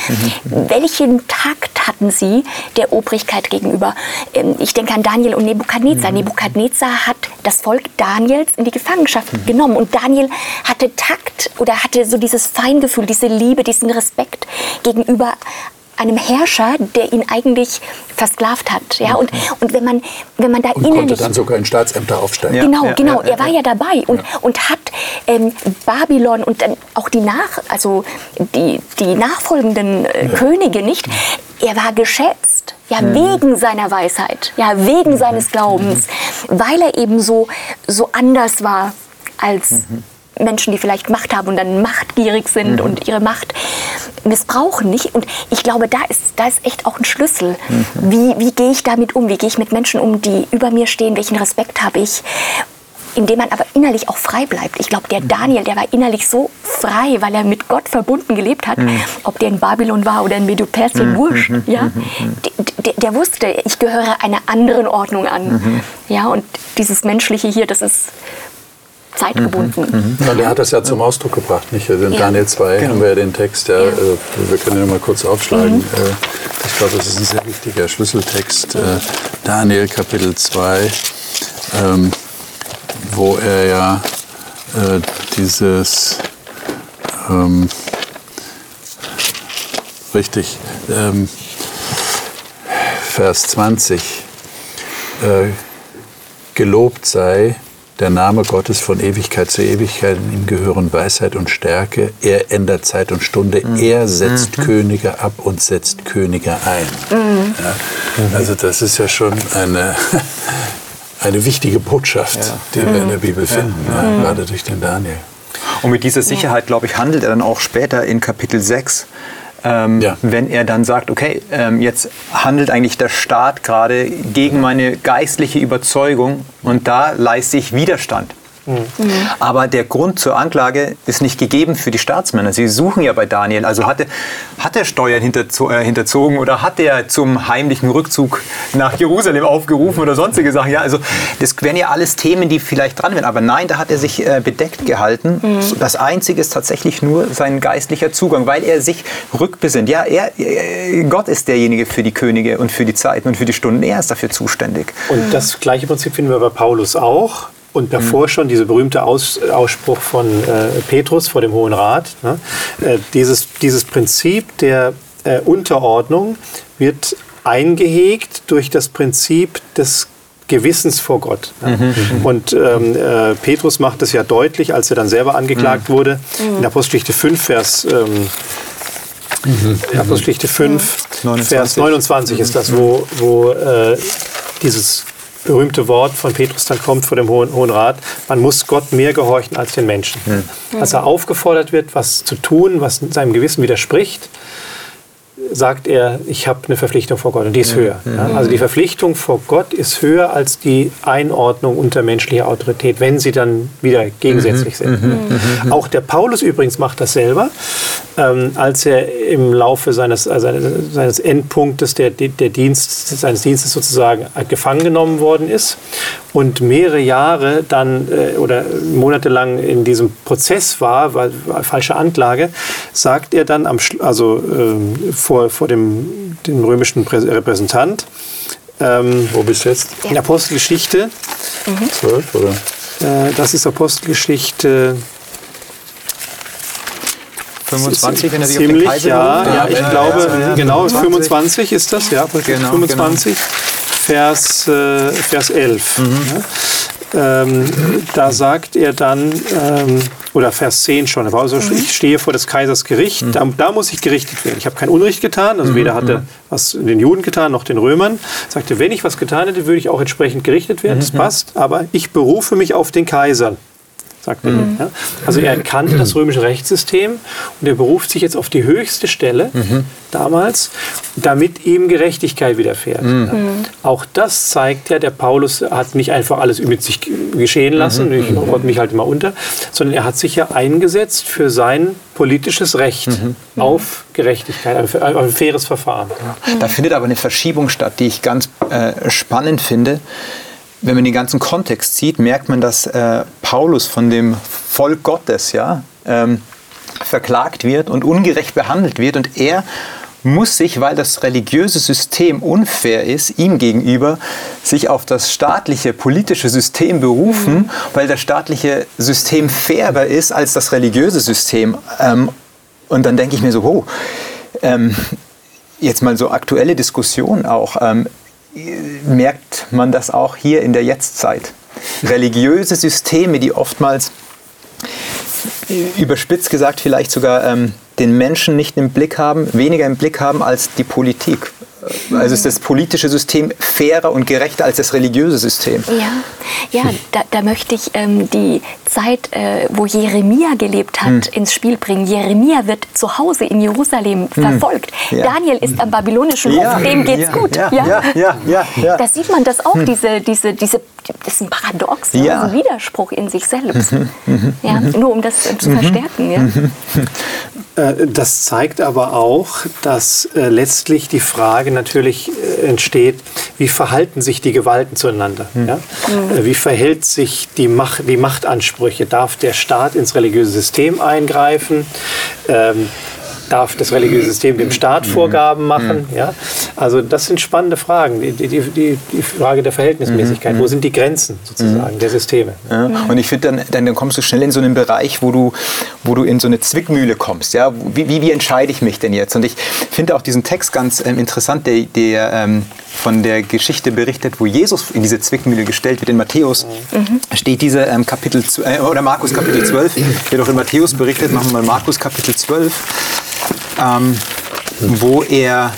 Welchen Takt hatten sie der Obrigkeit gegenüber? Ähm, ich denke an Daniel und Nebukadnezar. Nebukadnezar hat das Volk Daniels in die Gefangenschaft genommen und Daniel hatte Takt oder hatte so dieses Feingefühl, diese Liebe, diesen Respekt gegenüber einem Herrscher, der ihn eigentlich versklavt hat. Ja? Und, und wenn, man, wenn man da Und konnte innerlich... dann sogar in Staatsämter aufsteigen. Ja. Genau, genau. er war ja dabei und, und hat ähm, Babylon und dann auch die nach, also die, die nachfolgenden äh, Könige nicht. Er war geschätzt, ja wegen seiner Weisheit, ja wegen seines Glaubens, weil er eben so so anders war als Menschen, die vielleicht Macht haben und dann machtgierig sind und ihre Macht missbrauchen nicht. Und ich glaube, da ist, da ist echt auch ein Schlüssel. Wie, wie gehe ich damit um? Wie gehe ich mit Menschen um, die über mir stehen? Welchen Respekt habe ich? Indem man aber innerlich auch frei bleibt. Ich glaube, der Daniel, der war innerlich so frei, weil er mit Gott verbunden gelebt hat. Ob der in Babylon war oder in Medo-Persien, wurscht. Ja? Der, der wusste, ich gehöre einer anderen Ordnung an. Ja, und dieses Menschliche hier, das ist zeitgebunden. Ja, der hat das ja zum Ausdruck gebracht. Nicht? Also in Ja. Daniel 2 Genau. haben wir ja den Text, ja, Ja. äh, wir können ihn mal kurz aufschlagen. Äh, ich glaube, das ist ein sehr wichtiger Schlüsseltext. Äh, Daniel Kapitel 2, ähm, wo er ja äh, dieses ähm, richtig ähm, Vers 20 äh, gelobt sei der Name Gottes von Ewigkeit zu Ewigkeit. Ihm gehören Weisheit und Stärke. Er ändert Zeit und Stunde. Er setzt Könige ab und setzt Könige ein. Ja, also das ist ja schon eine, eine wichtige Botschaft, die wir in der Bibel finden, ja, gerade durch den Daniel. Und mit dieser Sicherheit, glaube ich, handelt er dann auch später in Kapitel 6. Ähm, Ja. Wenn er dann sagt, okay, ähm, jetzt handelt eigentlich der Staat gerade gegen meine geistliche Überzeugung und da leiste ich Widerstand. Aber der Grund zur Anklage ist nicht gegeben für die Staatsmänner. Sie suchen ja bei Daniel. Also hat er, hat er Steuern hinterzo äh, hinterzogen oder hat er zum heimlichen Rückzug nach Jerusalem aufgerufen oder sonstige Sachen? Ja, also das wären ja alles Themen, die vielleicht dran wären. Aber nein, da hat er sich äh, bedeckt gehalten. Das Einzige ist tatsächlich nur sein geistlicher Zugang, weil er sich rückbesinnt. Ja, er, äh, Gott ist derjenige für die Könige und für die Zeiten und für die Stunden. Er ist dafür zuständig. Und das gleiche Prinzip finden wir bei Paulus auch. Und davor schon dieser berühmte Aus, Ausspruch von äh, Petrus vor dem Hohen Rat. Ne? Äh, dieses, dieses Prinzip der äh, Unterordnung wird eingehegt durch das Prinzip des Gewissens vor Gott. ne? Und ähm, äh, Petrus macht es ja deutlich, als er dann selber angeklagt wurde. In Apostelgeschichte 5, Vers ähm, Apostelgeschichte 5, 29. Vers 29 ist das, wo, wo äh, dieses berühmte Wort von Petrus dann kommt vor dem Hohen, Hohen Rat. Man muss Gott mehr gehorchen als den Menschen. Als er aufgefordert wird, was zu tun, was seinem Gewissen widerspricht, sagt er, ich habe eine Verpflichtung vor Gott und die ist höher. Ja? Also die Verpflichtung vor Gott ist höher als die Einordnung unter menschlicher Autorität, wenn sie dann wieder gegensätzlich sind. Auch der Paulus übrigens macht das selber, ähm, als er im Laufe seines, also seines Endpunktes der, der Dienst, seines Dienstes sozusagen gefangen genommen worden ist und mehrere Jahre dann äh, oder monatelang in diesem Prozess war, weil, weil falsche Anklage, sagt er dann am, also ähm, vor, vor dem, dem römischen Prä Repräsentant ähm, Wo bist du jetzt? in der Apostelgeschichte, 12 oder? äh, das ist Apostelgeschichte 25, wenn er sich auf den ziemlich, Kaiser ja, beruft? ja, ich Ja, glaube, ja, ja, genau, 25. 25 ist das, ja, Genau, 25, Vers, äh, Vers 11. Ja. Ähm, da sagt er dann, ähm, oder Vers 10 schon, also ich stehe vor des Kaisers Gericht, da, da muss ich gerichtet werden. Ich habe kein Unrecht getan, also weder hat er was den Juden getan, noch den Römern. Sagte, wenn ich was getan hätte, würde ich auch entsprechend gerichtet werden, das passt, aber ich berufe mich auf den Kaiser sagt er. Ja? Also er kannte das römische Rechtssystem und er beruft sich jetzt auf die höchste Stelle damals, damit ihm Gerechtigkeit widerfährt. Ja? Auch das zeigt ja, der Paulus hat nicht einfach alles mit sich geschehen lassen, ich ordne mich halt immer unter, sondern er hat sich ja eingesetzt für sein politisches Recht auf Gerechtigkeit, auf ein, auf ein faires Verfahren. Da findet aber eine Verschiebung statt, die ich ganz äh, spannend finde. Wenn man den ganzen Kontext sieht, merkt man, dass äh, Paulus von dem Volk Gottes ja, ähm, verklagt wird und ungerecht behandelt wird. Und er muss sich, weil das religiöse System unfair ist, ihm gegenüber, sich auf das staatliche politische System berufen, weil das staatliche System fairer ist als das religiöse System. Ähm, und dann denke ich mir so, oh, ähm, jetzt mal so aktuelle Diskussion auch. Ähm, merkt man das auch hier in der Jetztzeit. Religiöse Systeme, die oftmals überspitzt gesagt vielleicht sogar ähm, den Menschen nicht im Blick haben, weniger im Blick haben als die Politik. Also ist das politische System fairer und gerechter als das religiöse System. Ja, ja da, da möchte ich ähm, die Zeit, äh, wo Jeremia gelebt hat, Hm. ins Spiel bringen. Jeremia wird zu Hause in Jerusalem verfolgt. Hm. Ja. Daniel ist am babylonischen Hof, dem geht's ja, gut. Ja, ja, ja, ja, ja. Da sieht man das auch, diese, diese, diese, das ist ein Paradox? Ja. Mhm, ein Widerspruch in sich selbst. Ja, nur um das äh, zu verstärken. Ja. Äh, das zeigt aber auch, dass äh, letztlich die Frage natürlich äh, entsteht, wie verhalten sich die Gewalten zueinander? Mhm. Ja? Mhm. Wie verhält sich die, Macht, die Machtansprüche? Darf der Staat ins religiöse System eingreifen? Ähm, darf das religiöse System dem Staat Vorgaben machen? Ja? Also das sind spannende Fragen. Die, die, die, die Frage der Verhältnismäßigkeit. Wo sind die Grenzen sozusagen der Systeme? Ja. Und ich finde, dann, dann, kommst du schnell in so einen Bereich, wo du, wo du in so eine Zwickmühle kommst. Ja? Wie, wie, wie entscheide ich mich denn jetzt? Und ich finde auch diesen Text ganz ähm, interessant, der, der ähm, von der Geschichte berichtet, wo Jesus in diese Zwickmühle gestellt wird. In Matthäus mhm. steht diese ähm, Kapitel, äh, oder Markus Kapitel 12, wird auch in Matthäus berichtet. Machen wir mal Markus Kapitel 12 ähm, wo, er,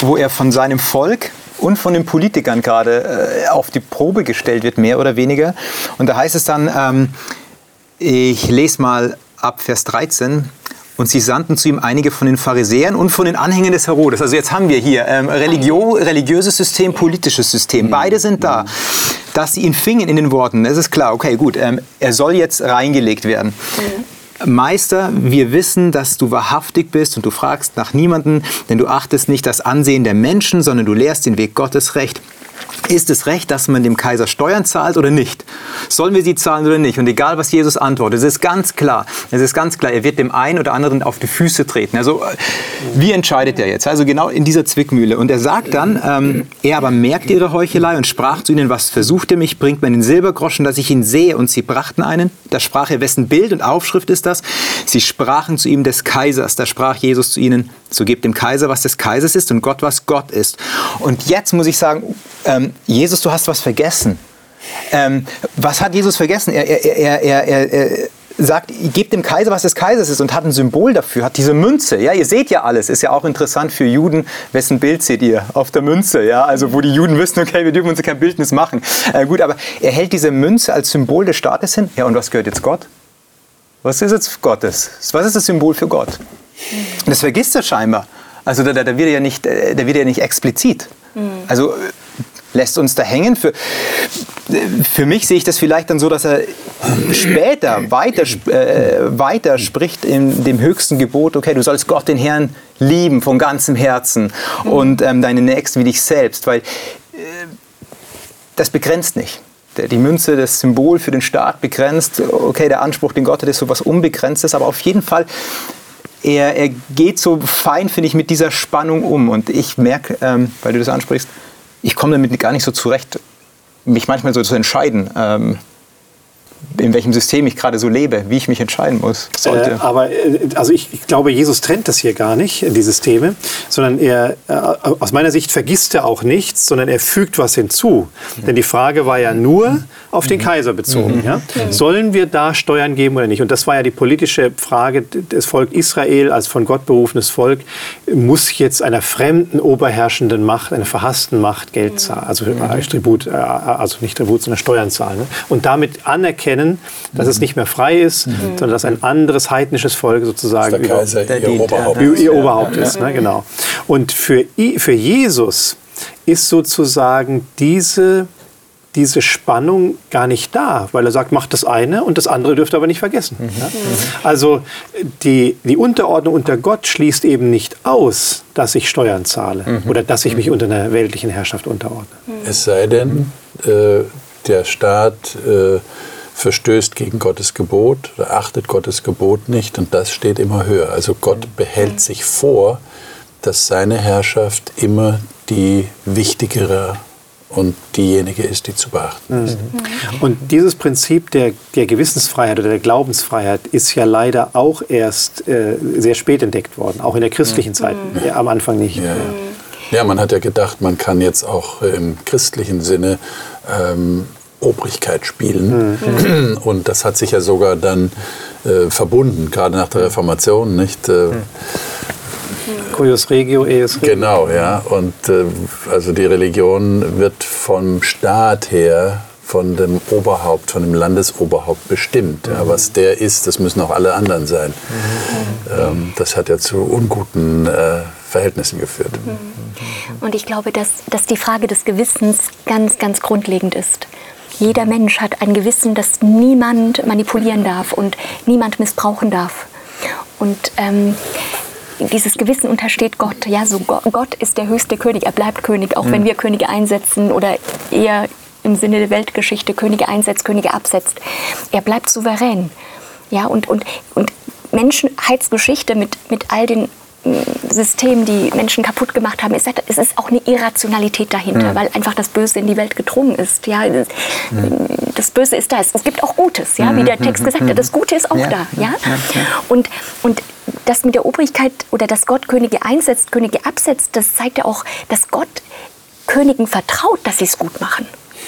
wo er von seinem Volk und von den Politikern gerade äh, auf die Probe gestellt wird, mehr oder weniger. Und da heißt es dann, ähm, ich lese mal ab Vers 13, und sie sandten zu ihm einige von den Pharisäern und von den Anhängern des Herodes. Also jetzt haben wir hier ähm, Religio, religiöses System, politisches System. Beide sind da. Dass sie ihn fingen in den Worten, das ist klar, okay, gut, ähm, er soll jetzt reingelegt werden. Mhm. Meister, wir wissen, dass du wahrhaftig bist und du fragst nach niemanden, denn du achtest nicht das Ansehen der Menschen, sondern du lehrst den Weg Gottes recht. Ist es recht, dass man dem Kaiser Steuern zahlt oder nicht? Sollen wir sie zahlen oder nicht? Und egal, was Jesus antwortet, es ist ganz klar, es ist ganz klar, er wird dem einen oder anderen auf die Füße treten. Also, wie entscheidet er jetzt? Also genau in dieser Zwickmühle. Und er sagt dann, ähm, er aber merkte ihre Heuchelei und sprach zu ihnen, was versucht ihr mich? Bringt mir den Silbergroschen, dass ich ihn sehe. Und sie brachten einen. Da sprach er, wessen Bild und Aufschrift ist das? Sie sprachen zu ihm des Kaisers. Da sprach Jesus zu ihnen, so gebt dem Kaiser, was des Kaisers ist und Gott, was Gott ist. Und jetzt muss ich sagen, ähm, Jesus, du hast was vergessen. Ähm, was hat Jesus vergessen? Er, er, er, er sagt, gebt dem Kaiser, was des Kaisers ist und hat ein Symbol dafür, hat diese Münze. Ja, ihr seht ja alles, ist ja auch interessant für Juden. Wessen Bild seht ihr auf der Münze? Ja, also wo die Juden wissen, okay, wir dürfen uns kein Bildnis machen. Äh, gut, aber er hält diese Münze als Symbol des Staates hin. Ja, und was gehört jetzt Gott? Was ist jetzt Gottes? Was ist das Symbol für Gott? Das vergisst er scheinbar. Also da, da, da wird er ja nicht, äh, da wird er nicht explizit. Mhm. Also lässt uns da hängen. Für, für mich sehe ich das vielleicht dann so, dass er später weiter, äh, weiter spricht in dem höchsten Gebot, okay, du sollst Gott, den Herrn, lieben von ganzem Herzen und ähm, deine Nächsten wie dich selbst, weil äh, das begrenzt nicht die Münze, das Symbol für den Staat begrenzt. Okay, der Anspruch, den Gott hat, ist so etwas Unbegrenztes, aber auf jeden Fall, er, er geht so fein, finde ich, mit dieser Spannung um. Und ich merke, ähm, weil du das ansprichst, ich komme damit gar nicht so zurecht, mich manchmal so zu entscheiden. Ähm, in welchem System ich gerade so lebe, wie ich mich entscheiden muss. Sollte. Äh, aber äh, also ich, ich, glaube, Jesus trennt das hier gar nicht, die Systeme, sondern er, äh, aus meiner Sicht vergisst er auch nichts, sondern er fügt was hinzu. Mhm. Denn die Frage war ja nur auf den mhm. Kaiser bezogen. Mhm. Ja? Mhm. Sollen wir da Steuern geben oder nicht? Und das war ja die politische Frage des Volk Israel als von Gott berufenes Volk. Muss jetzt einer fremden oberherrschenden Macht, einer verhassten Macht Geld zahlen, also mhm. Tribut, also nicht Tribut, sondern Steuern zahlen. Ne? Und damit anerkennen, erkennen, dass es nicht mehr frei ist, mhm. sondern dass ein anderes heidnisches Volk sozusagen der Kaiser über, ihr, Oberhaupt, ihr Oberhaupt ist. Ne? Genau. Und für, für Jesus ist sozusagen diese diese Spannung gar nicht da, weil er sagt, macht das eine und das andere dürft ihr aber nicht vergessen. Mhm. Ja? Also die, die Unterordnung unter Gott schließt eben nicht aus, dass ich Steuern zahle mhm. oder dass ich mich unter einer weltlichen Herrschaft unterordne. Es sei denn, äh, der Staat äh, verstößt gegen Gottes Gebot oder achtet Gottes Gebot nicht und das steht immer höher. Also Gott behält sich vor, dass seine Herrschaft immer die wichtigere und diejenige ist, die zu beachten ist. Mhm. Und dieses Prinzip der, der Gewissensfreiheit oder der Glaubensfreiheit ist ja leider auch erst äh, sehr spät entdeckt worden, auch in der christlichen Zeit, mhm. ja, am Anfang nicht. Ja. ja. man hat ja gedacht, man kann jetzt auch im christlichen Sinne ähm, Obrigkeit spielen. Mhm. Und das hat sich ja sogar dann äh, verbunden, gerade nach der Reformation, nicht? Äh, Cuius regio eis regio. Genau, ja. Und äh, also die Religion wird vom Staat her von dem Oberhaupt, von dem Landesoberhaupt bestimmt. Ja, was der ist, das müssen auch alle anderen sein. Ähm, das hat ja zu unguten äh, Verhältnissen geführt. Und ich glaube, dass, dass die Frage des Gewissens ganz, ganz grundlegend ist. Jeder Mensch hat ein Gewissen, das niemand manipulieren darf und niemand missbrauchen darf. Und ähm, dieses Gewissen untersteht Gott. Ja, so Gott, Gott ist der höchste König. Er bleibt König, auch mhm. wenn wir Könige einsetzen oder eher im Sinne der Weltgeschichte Könige einsetzt, Könige absetzt. Er bleibt souverän. Ja, und, und, und Menschheitsgeschichte mit, mit all den System, die Menschen kaputt gemacht haben, ist, es ist auch eine Irrationalität dahinter, mhm. weil einfach das Böse in die Welt gedrungen ist. Ja, mhm. das Böse ist da. Es gibt auch Gutes, ja, wie der Text gesagt hat. Das Gute ist auch ja. da, ja. Und und das mit der Obrigkeit oder dass Gott Könige einsetzt, Könige absetzt, das zeigt ja auch, dass Gott Königen vertraut, dass sie es gut machen.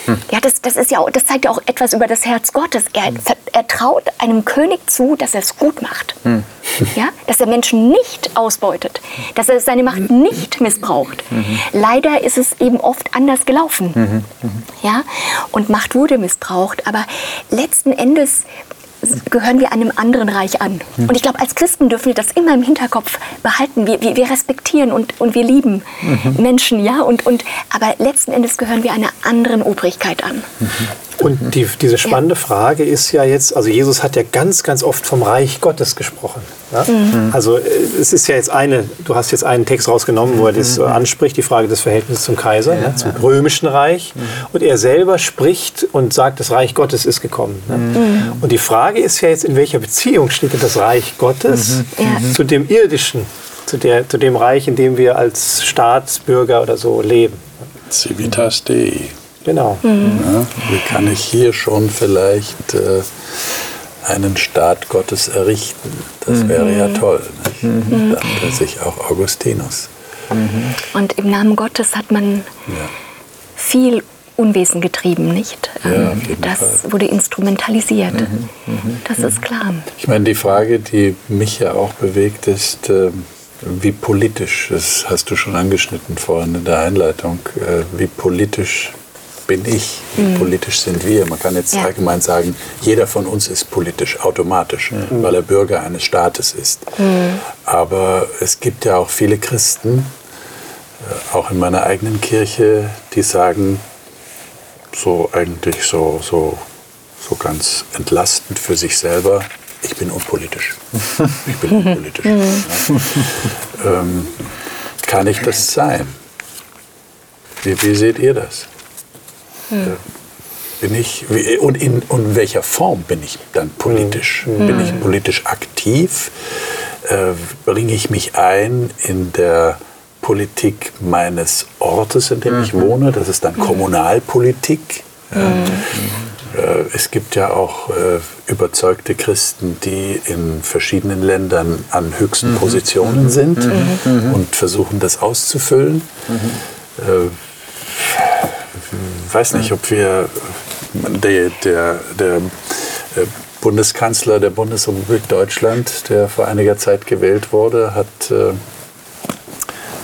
Hm. Ja, das, das, ist ja, das zeigt ja auch etwas über das Herz Gottes. Er, hm. er traut einem König zu, dass er es gut macht. Hm. Ja, dass er Menschen nicht ausbeutet, dass er seine Macht nicht missbraucht. Mhm. Leider ist es eben oft anders gelaufen. Mhm. Mhm. Ja, und Macht wurde missbraucht. Aber letzten Endes gehören wir einem anderen Reich an. Und ich glaube, als Christen dürfen wir das immer im Hinterkopf behalten. Wir, wir, wir respektieren und, und wir lieben mhm. Menschen, ja, und, und, aber letzten Endes gehören wir einer anderen Obrigkeit an. Mhm. Und die, diese spannende ja. Frage ist ja jetzt, also Jesus hat ja ganz, ganz oft vom Reich Gottes gesprochen. Ja? Mhm. Also äh, es ist ja jetzt eine, du hast jetzt einen Text rausgenommen, wo er das mhm. anspricht, die Frage des Verhältnisses zum Kaiser, ja, ne, zum römischen Reich. Mhm. Und er selber spricht und sagt, das Reich Gottes ist gekommen. Ne? Mhm. Und die Frage ist ja jetzt, in welcher Beziehung steht denn das Reich Gottes mhm. zu dem irdischen, zu, der, zu dem Reich, in dem wir als Staatsbürger oder so leben. Civitas Dei. Genau. Mhm. Ja, wie kann ich hier schon vielleicht äh, einen Staat Gottes errichten? Das mhm. wäre ja toll. Mhm. Dann sich auch Augustinus. Mhm. Und im Namen Gottes hat man ja. viel Unwesen getrieben, nicht? Ja, ähm, das Fall. wurde instrumentalisiert. Mhm, mhm, das ist klar. Ich meine, die Frage, die mich ja auch bewegt, ist, äh, wie politisch, das hast du schon angeschnitten vorhin in der Einleitung, äh, wie politisch bin ich, mhm. politisch sind wir. Man kann jetzt ja. allgemein sagen, jeder von uns ist politisch, automatisch, mhm. weil er Bürger eines Staates ist. Mhm. Aber es gibt ja auch viele Christen, äh, auch in meiner eigenen Kirche, die sagen, so eigentlich so, so, so ganz entlastend für sich selber, ich bin unpolitisch. Ich bin unpolitisch. ja. ähm, kann ich das sein? Wie, wie seht ihr das? Hm. Bin ich, und in, und in welcher Form bin ich dann politisch? Hm. Bin ich politisch aktiv? Äh, bringe ich mich ein in der Politik meines Ortes, in dem ich mhm. wohne? Das ist dann mhm. Kommunalpolitik. Mhm. Äh, es gibt ja auch äh, überzeugte Christen, die in verschiedenen Ländern an höchsten. Positionen sind und versuchen, das auszufüllen. Äh, weiß nicht, ob wir der, der, der Bundeskanzler der Bundesrepublik Deutschland, der vor einiger Zeit gewählt wurde, hat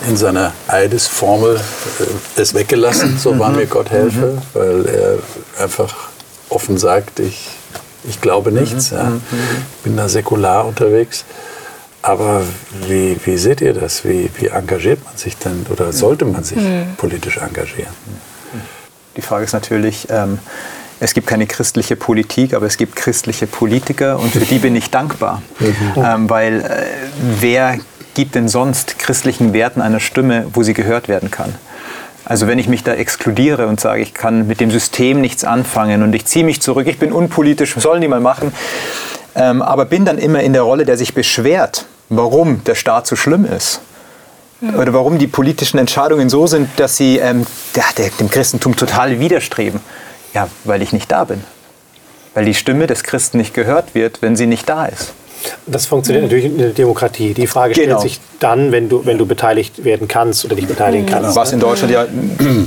in seiner Eidesformel äh, es weggelassen, so war mhm. mir Gott helfe, mhm. weil er einfach offen sagt, ich, ich glaube nichts, mhm. ja. bin da säkular unterwegs. Aber wie, wie seht ihr das? Wie, wie engagiert man sich denn oder sollte man sich politisch engagieren? Die Frage ist natürlich, ähm, es gibt keine christliche Politik, aber es gibt christliche Politiker und für die bin ich dankbar. Mhm. Ähm, weil äh, wer gibt denn sonst christlichen Werten eine Stimme, wo sie gehört werden kann? Also wenn ich mich da exkludiere und sage, ich kann mit dem System nichts anfangen und ich ziehe mich zurück, ich bin unpolitisch, sollen die mal machen, ähm, aber bin dann immer in der Rolle, der sich beschwert, warum der Staat so schlimm ist oder warum die politischen Entscheidungen so sind, dass sie ähm, ja, der, dem Christentum total widerstreben. Ja, weil ich nicht da bin. Weil die Stimme des Christen nicht gehört wird, wenn sie nicht da ist. Das funktioniert natürlich in der Demokratie. Die Frage stellt genau. sich dann, wenn du, wenn du beteiligt werden kannst oder dich beteiligen kannst. Was in Deutschland ja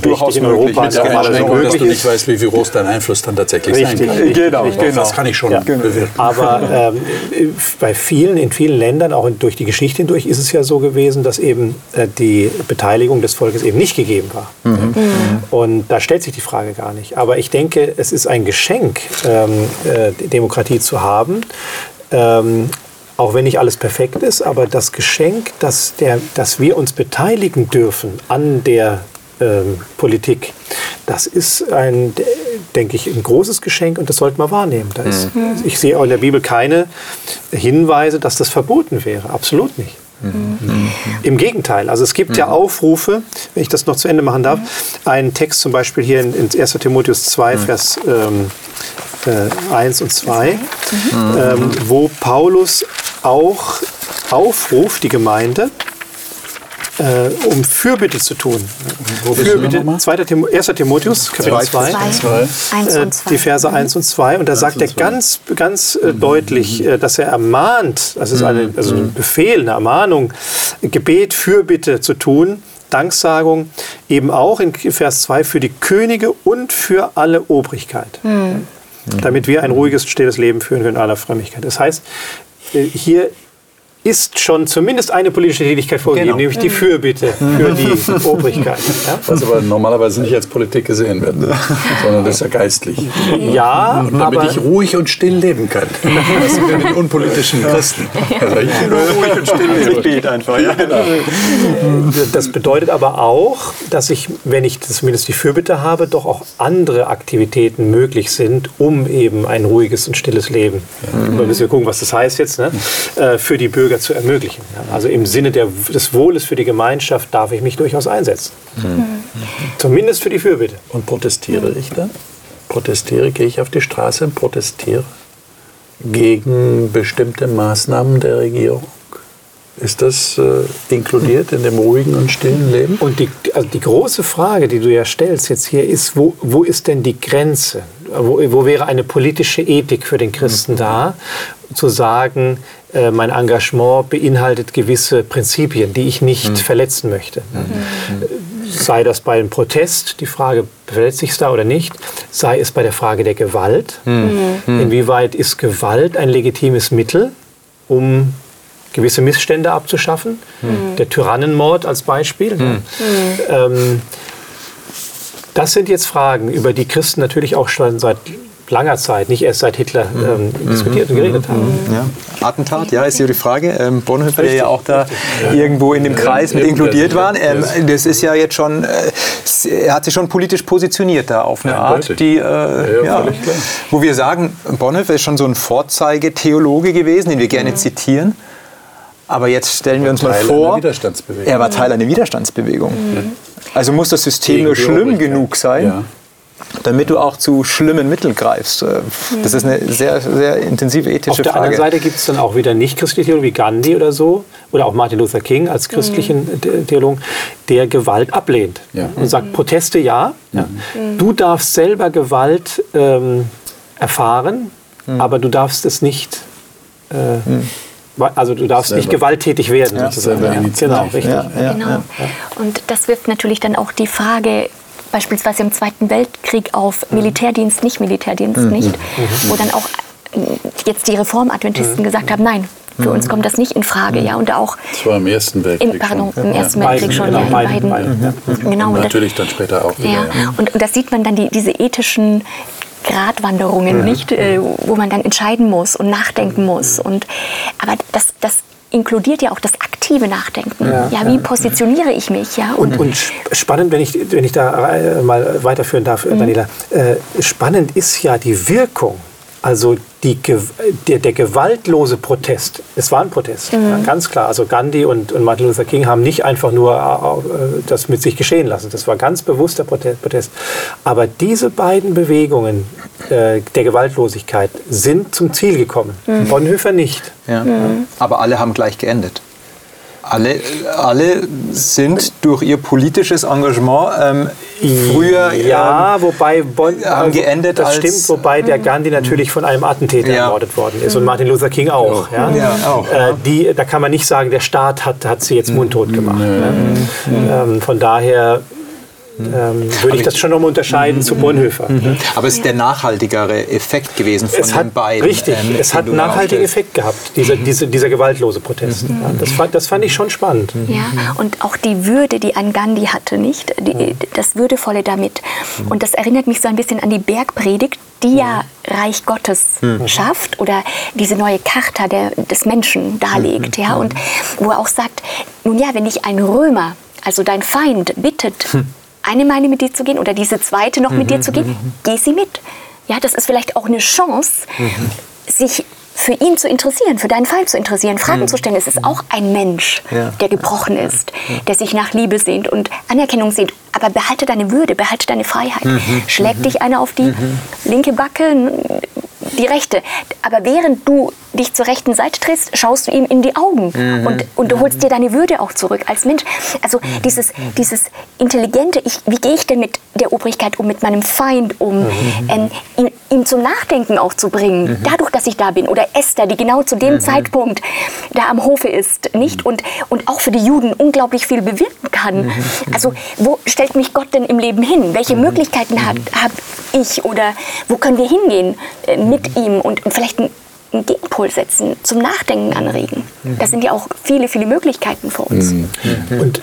durchaus in Europa ist. Ja, so möglich dass du nicht weißt, wie groß dein Einfluss dann tatsächlich Richtig. sein kann. Genau, genau. Das kann ich schon ja. bewirken. Aber ähm, bei vielen, in vielen Ländern, auch durch die Geschichte hindurch, ist es ja so gewesen, dass eben äh, die Beteiligung des Volkes eben nicht gegeben war. Mhm. Mhm. Und da stellt sich die Frage gar nicht. Aber ich denke, es ist ein Geschenk, ähm, äh, Demokratie zu haben, ähm, auch wenn nicht alles perfekt ist, aber das Geschenk, dass, der, dass wir uns beteiligen dürfen an der ähm, Politik, das ist ein, denke ich, ein großes Geschenk und das sollte man wahrnehmen. Da ist, Ich sehe auch in der Bibel keine Hinweise, dass das verboten wäre. Absolut nicht. Mhm. Im Gegenteil, also es gibt ja Aufrufe, wenn ich das noch zu Ende machen darf, einen Text zum Beispiel hier in, in 1. Timotheus 2, Vers ähm, äh, 1 und 2, ähm, wo Paulus auch aufruft, die Gemeinde, äh, um Fürbitte zu tun. Fürbitte, 2. Tim 1. Timotheus, Kapitel 2, Eins äh, und zwei. die Verse 1 und 2. Und da sagt er ganz, ganz äh, deutlich, äh, dass er ermahnt, das ist eine, also ein Befehl, eine Ermahnung, Gebet, Fürbitte zu tun, Danksagung, eben auch in Vers 2 für die Könige und für alle Obrigkeit. Damit wir ein ruhiges, stilles Leben führen können in aller Frömmigkeit. Das heißt, äh, hier ist schon zumindest eine politische Tätigkeit vorgegeben, Genau. nämlich die Fürbitte für die Obrigkeit. Ja? Was aber normalerweise nicht als Politik gesehen wird, sondern das ist ja geistlich. Ja, Und damit aber ich ruhig und still leben kann. Das sind wir den unpolitischen Christen. Also ich nur ruhig und still leben. Ich bete einfach, ja. das bedeutet aber auch, dass ich, wenn ich zumindest die Fürbitte habe, doch auch andere Aktivitäten möglich sind, um eben ein ruhiges und stilles Leben, wir müssen wir gucken, was das heißt jetzt, ne, äh, für die Bürger zu ermöglichen. Also im Sinne der, des Wohles für die Gemeinschaft darf ich mich durchaus einsetzen. Zumindest für die Fürbitte. Und protestiere ich dann? Protestiere, gehe ich auf die Straße und protestiere gegen bestimmte Maßnahmen der Regierung? Ist das äh, inkludiert in dem ruhigen und stillen Leben? Und die, also die große Frage, die du ja stellst jetzt hier, ist, wo, wo ist denn die Grenze? Wo, wo wäre eine politische Ethik für den Christen da, zu sagen, äh, mein Engagement beinhaltet gewisse Prinzipien, die ich nicht verletzen möchte? Sei das bei einem Protest, die Frage, verletzt sich da oder nicht? Sei es bei der Frage der Gewalt. Inwieweit ist Gewalt ein legitimes Mittel, um gewisse Missstände abzuschaffen. Der Tyrannenmord als Beispiel. Ähm, das sind jetzt Fragen, über die Christen natürlich auch schon seit langer Zeit, nicht erst seit Hitler, ähm, diskutiert und geredet haben. Ja. Attentat, ja, ist hier die Frage. Ähm, Bonhoeffer, der ja auch da irgendwo in dem Kreis mit inkludiert war. Ähm, das ist ja jetzt schon, äh, er hat sich schon politisch positioniert da auf eine Ja, Art, die, äh, ja, ja, wo wir sagen, Bonhoeffer ist schon so ein Vorzeigetheologe gewesen, den wir gerne zitieren. Aber jetzt stellen wir uns mal vor, er war Teil einer Widerstandsbewegung. Also muss das System nur schlimm genug sein, Ja. Damit du auch zu schlimmen Mitteln greifst. Äh, Das ist eine sehr, sehr intensive ethische Auf der Frage. anderen Seite gibt es dann auch wieder nicht-christliche Theologen wie Gandhi oder so, oder auch Martin Luther King als christlichen The- Theologen, der Gewalt ablehnt Ja. und sagt, Proteste ja, ja. du darfst selber Gewalt ähm, erfahren, aber du darfst es nicht, äh, wa- also du darfst nicht Selber. gewalttätig werden. Ja. sozusagen. Ja. Genau, richtig. Ja, ja, genau. ja. Und das wirft natürlich dann auch die Frage beispielsweise im Zweiten Weltkrieg auf Militärdienst, nicht Militärdienst, nicht, wo dann auch äh, jetzt die Reformadventisten gesagt haben, nein, für uns kommt das nicht in Frage, ja, und auch Das war im Ersten Weltkrieg. im, pardon, schon. im Ersten Beiden, Weltkrieg schon, genau, ja, in beiden, beiden, beiden, genau, Und natürlich dann später auch wieder. ja, Ja. und, und das sieht man dann, die, diese ethischen Gratwanderungen, nicht, äh, wo man dann entscheiden muss und nachdenken muss. Und, aber das, das inkludiert ja auch das aktive Nachdenken. Ja, Ja, wie positioniere ich mich? Ja, Und, und sp- spannend, wenn ich, wenn ich da äh, mal weiterführen darf, äh, Daniela, äh, spannend ist ja die Wirkung. Also die, der, der gewaltlose Protest, es war ein Protest, ja, ganz klar. Also Gandhi und, und Martin Luther King haben nicht einfach nur äh, das mit sich geschehen lassen. Das war ganz bewusster Prote- Protest. Aber diese beiden Bewegungen äh, der Gewaltlosigkeit sind zum Ziel gekommen. Bonhoeffer nicht. Ja. Aber alle haben gleich geendet. Alle, alle sind durch ihr politisches Engagement ähm, früher Ja, wobei Bonn, haben geendet das als- stimmt, wobei der Gandhi natürlich von einem Attentäter Ja. ermordet worden ist und Martin Luther King auch. Ja? Ja, auch, Äh, die, da kann man nicht sagen, der Staat hat, hat sie jetzt mundtot gemacht. Ne? Ähm, von daher ähm, würde ich das schon noch mal unterscheiden zu Bonhoeffer. Aber es ist der nachhaltigere Effekt gewesen von Es hat, den beiden. richtig, ähm, es hat einen nachhaltigen. Effekt gehabt, dieser, diese, dieser gewaltlose Protest. Ja, das, fand, das fand ich schon spannend. Ja, und auch die Würde, die an Gandhi hatte, nicht? Die, das Würdevolle damit. Und das erinnert mich so ein bisschen an die Bergpredigt, die ja Reich Gottes schafft oder diese neue Charta der, des Menschen darlegt. Ja? Und wo er auch sagt, nun ja, wenn dich ein Römer, also dein Feind, bittet, eine Meile mit dir zu gehen oder diese zweite noch mit dir zu gehen, geh sie mit. Ja, das ist vielleicht auch eine Chance, sich für ihn zu interessieren, für deinen Fall zu interessieren, Fragen mhm. zu stellen. Es ist auch ein Mensch, ja. der gebrochen ist, ja. der sich nach Liebe sehnt und Anerkennung sehnt. Aber behalte deine Würde, behalte deine Freiheit. Mhm. Schlägt mhm. dich einer auf die mhm. linke Backe, die rechte. Aber während du dich zur rechten Seite drehst, schaust du ihm in die Augen mhm. und, und du holst dir deine Würde auch zurück als Mensch. Also mhm. dieses, dieses intelligente, ich, wie gehe ich denn mit der Obrigkeit um, mit meinem Feind um, mhm. ähm, ihn, ihm zum Nachdenken auch zu bringen, mhm. dadurch, dass ich da bin. Oder Esther, die genau zu dem mhm. Zeitpunkt da am Hofe ist, nicht? Und, und auch für die Juden unglaublich viel bewirken kann. Mhm. Also wo stellt mich Gott denn im Leben hin? Welche Möglichkeiten habe hab ich oder wo können wir hingehen äh, mit ihm und, und vielleicht ein einen Gegenpol setzen, zum Nachdenken anregen. Das sind ja auch viele, viele Möglichkeiten für uns. Mhm. Und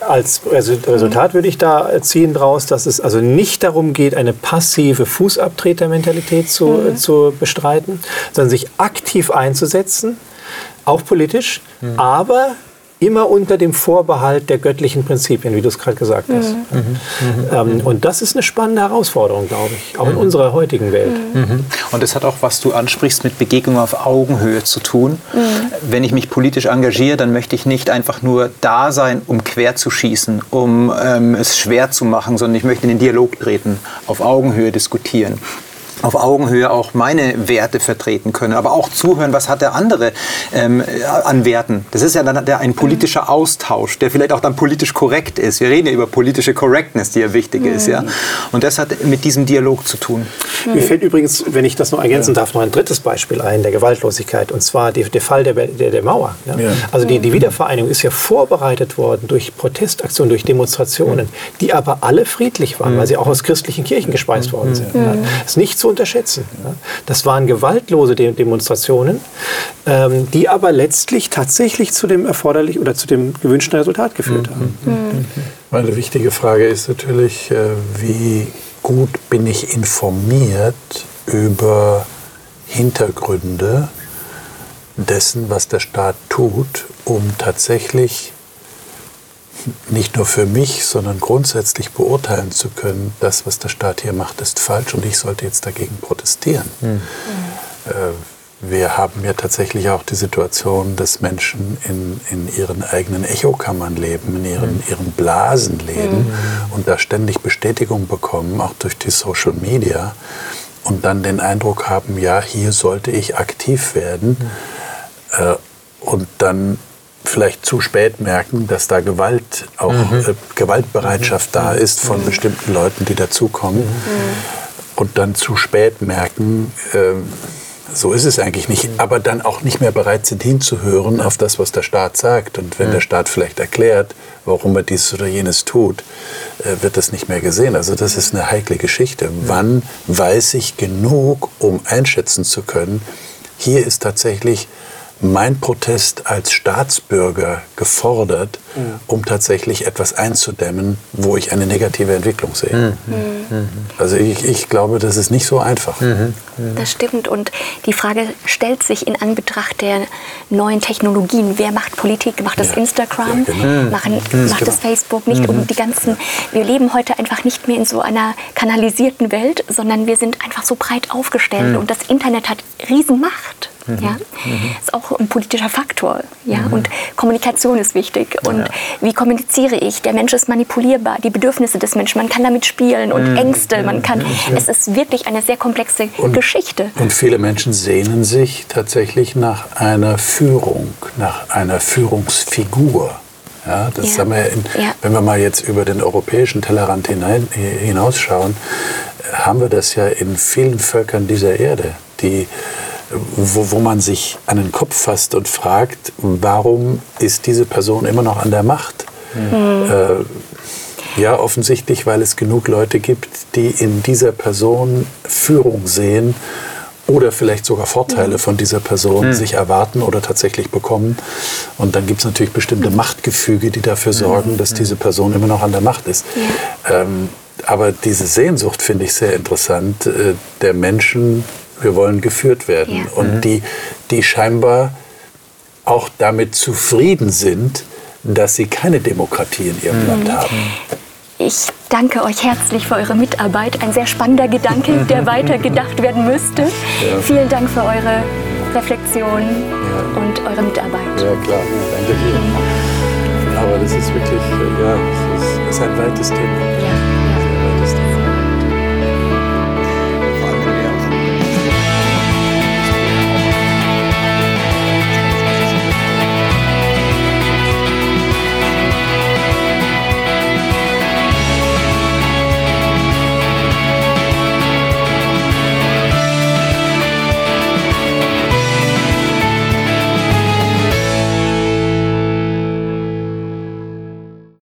als Resultat würde ich da ziehen daraus, dass es also nicht darum geht, eine passive Fußabtretermentalität zu, mhm. zu bestreiten, sondern sich aktiv einzusetzen, auch politisch, mhm. aber immer unter dem Vorbehalt der göttlichen Prinzipien, wie du es gerade gesagt hast. Mhm. Mhm. Ähm, und das ist eine spannende Herausforderung, glaube ich, auch in mhm. unserer heutigen Welt. Mhm. Und das hat auch, was du ansprichst, mit Begegnung auf Augenhöhe zu tun. Mhm. Wenn ich mich politisch engagiere, dann möchte ich nicht einfach nur da sein, um quer zu schießen, um ähm, es schwer zu machen, sondern ich möchte in den Dialog treten, auf Augenhöhe diskutieren auf Augenhöhe auch meine Werte vertreten können, aber auch zuhören, was hat der andere ähm, an Werten. Das ist ja dann ein politischer Austausch, der vielleicht auch dann politisch korrekt ist. Wir reden ja über politische Correctness, die ja wichtig mhm. ist. Ja? Und das hat mit diesem Dialog zu tun. Mhm. Mir fällt übrigens, wenn ich das noch ergänzen darf, noch ein drittes Beispiel ein, der Gewaltlosigkeit, und zwar die, der Fall der, der, der Mauer. Ja? Ja. Also die, die Wiedervereinigung ist ja vorbereitet worden durch Protestaktionen, durch Demonstrationen, die aber alle friedlich waren, mhm. weil sie auch aus christlichen Kirchen gespeist worden sind. Ja? Das ist nicht zu unterschätzen. Das waren gewaltlose Demonstrationen, ähm, die aber letztlich tatsächlich zu dem erforderlich oder zu dem gewünschten Resultat geführt haben. Mhm. Eine wichtige Frage ist natürlich, äh, wie gut bin ich informiert über Hintergründe dessen, was der Staat tut, um tatsächlich nicht nur für mich, sondern grundsätzlich beurteilen zu können, das, was der Staat hier macht, ist falsch und ich sollte jetzt dagegen protestieren. Mhm. wir haben ja tatsächlich auch die Situation, dass Menschen in, in ihren eigenen Echokammern leben, in ihren, mhm. ihren Blasen leben mhm. und da ständig Bestätigung bekommen, auch durch die Social Media und dann den Eindruck haben, ja, hier sollte ich aktiv werden. Mhm. Äh, und dann vielleicht zu spät merken, dass da Gewalt, auch mhm. äh, Gewaltbereitschaft mhm. da ist von mhm. bestimmten Leuten, die dazukommen. Mhm. Und dann zu spät merken, äh, so ist es eigentlich nicht, aber dann auch nicht mehr bereit sind hinzuhören auf das, was der Staat sagt. Und wenn der Staat vielleicht erklärt, warum er dies oder jenes tut, äh, wird das nicht mehr gesehen. Also das ist eine heikle Geschichte. Wann weiß ich genug, um einschätzen zu können, hier ist tatsächlich mein Protest als Staatsbürger gefordert, mhm. um tatsächlich etwas einzudämmen, wo ich eine negative Entwicklung sehe. Mhm. Mhm. Also ich, ich, glaube, das ist nicht so einfach. Mhm. Mhm. Das stimmt. Und die Frage stellt sich in Anbetracht der neuen Technologien. Wer macht Politik? Macht das ja. Instagram? Ja, genau. Machen, mhm. macht das Facebook? Nicht um die ganzen. Wir leben heute einfach nicht mehr in so einer kanalisierten Welt, sondern wir sind einfach so breit aufgestellt. Und das Internet hat Riesenmacht. Mhm. Ja? Mhm. Ist auch ein politischer Faktor. Ja? Mhm. Und Kommunikation ist wichtig. Und ja. wie kommuniziere ich? Der Mensch ist manipulierbar, die Bedürfnisse des Menschen, man kann damit spielen und mhm. Ängste, man kann. Ja. Es ist wirklich eine sehr komplexe und, Geschichte. Und viele Menschen sehnen sich tatsächlich nach einer Führung, nach einer Führungsfigur. Ja, das ja. haben wir in, ja. Wenn wir mal jetzt über den europäischen Tellerrand hinein, hinausschauen, haben wir das ja in vielen Völkern dieser Erde, die wo, wo man sich an den Kopf fasst und fragt, warum ist diese Person immer noch an der Macht? Mhm. Äh, ja, offensichtlich, weil es genug Leute gibt, die in dieser Person Führung sehen oder vielleicht sogar Vorteile von dieser Person mhm. sich erwarten oder tatsächlich bekommen. Und dann gibt es natürlich bestimmte Machtgefüge, die dafür sorgen, dass diese Person immer noch an der Macht ist. Ja. Ähm, aber diese Sehnsucht finde ich sehr interessant, äh, der Menschen wir wollen geführt werden. Ja. Und mhm. die, die scheinbar auch damit zufrieden sind, dass sie keine Demokratie in ihrem mhm. Land haben. Ich danke euch herzlich für eure Mitarbeit. Ein sehr spannender Gedanke, der weiter gedacht werden müsste. Ja. Vielen Dank für eure Reflexion ja. und eure Mitarbeit. Ja, klar. Danke dir. Aber das ist wirklich, ja, es ist, ist ein weites Thema.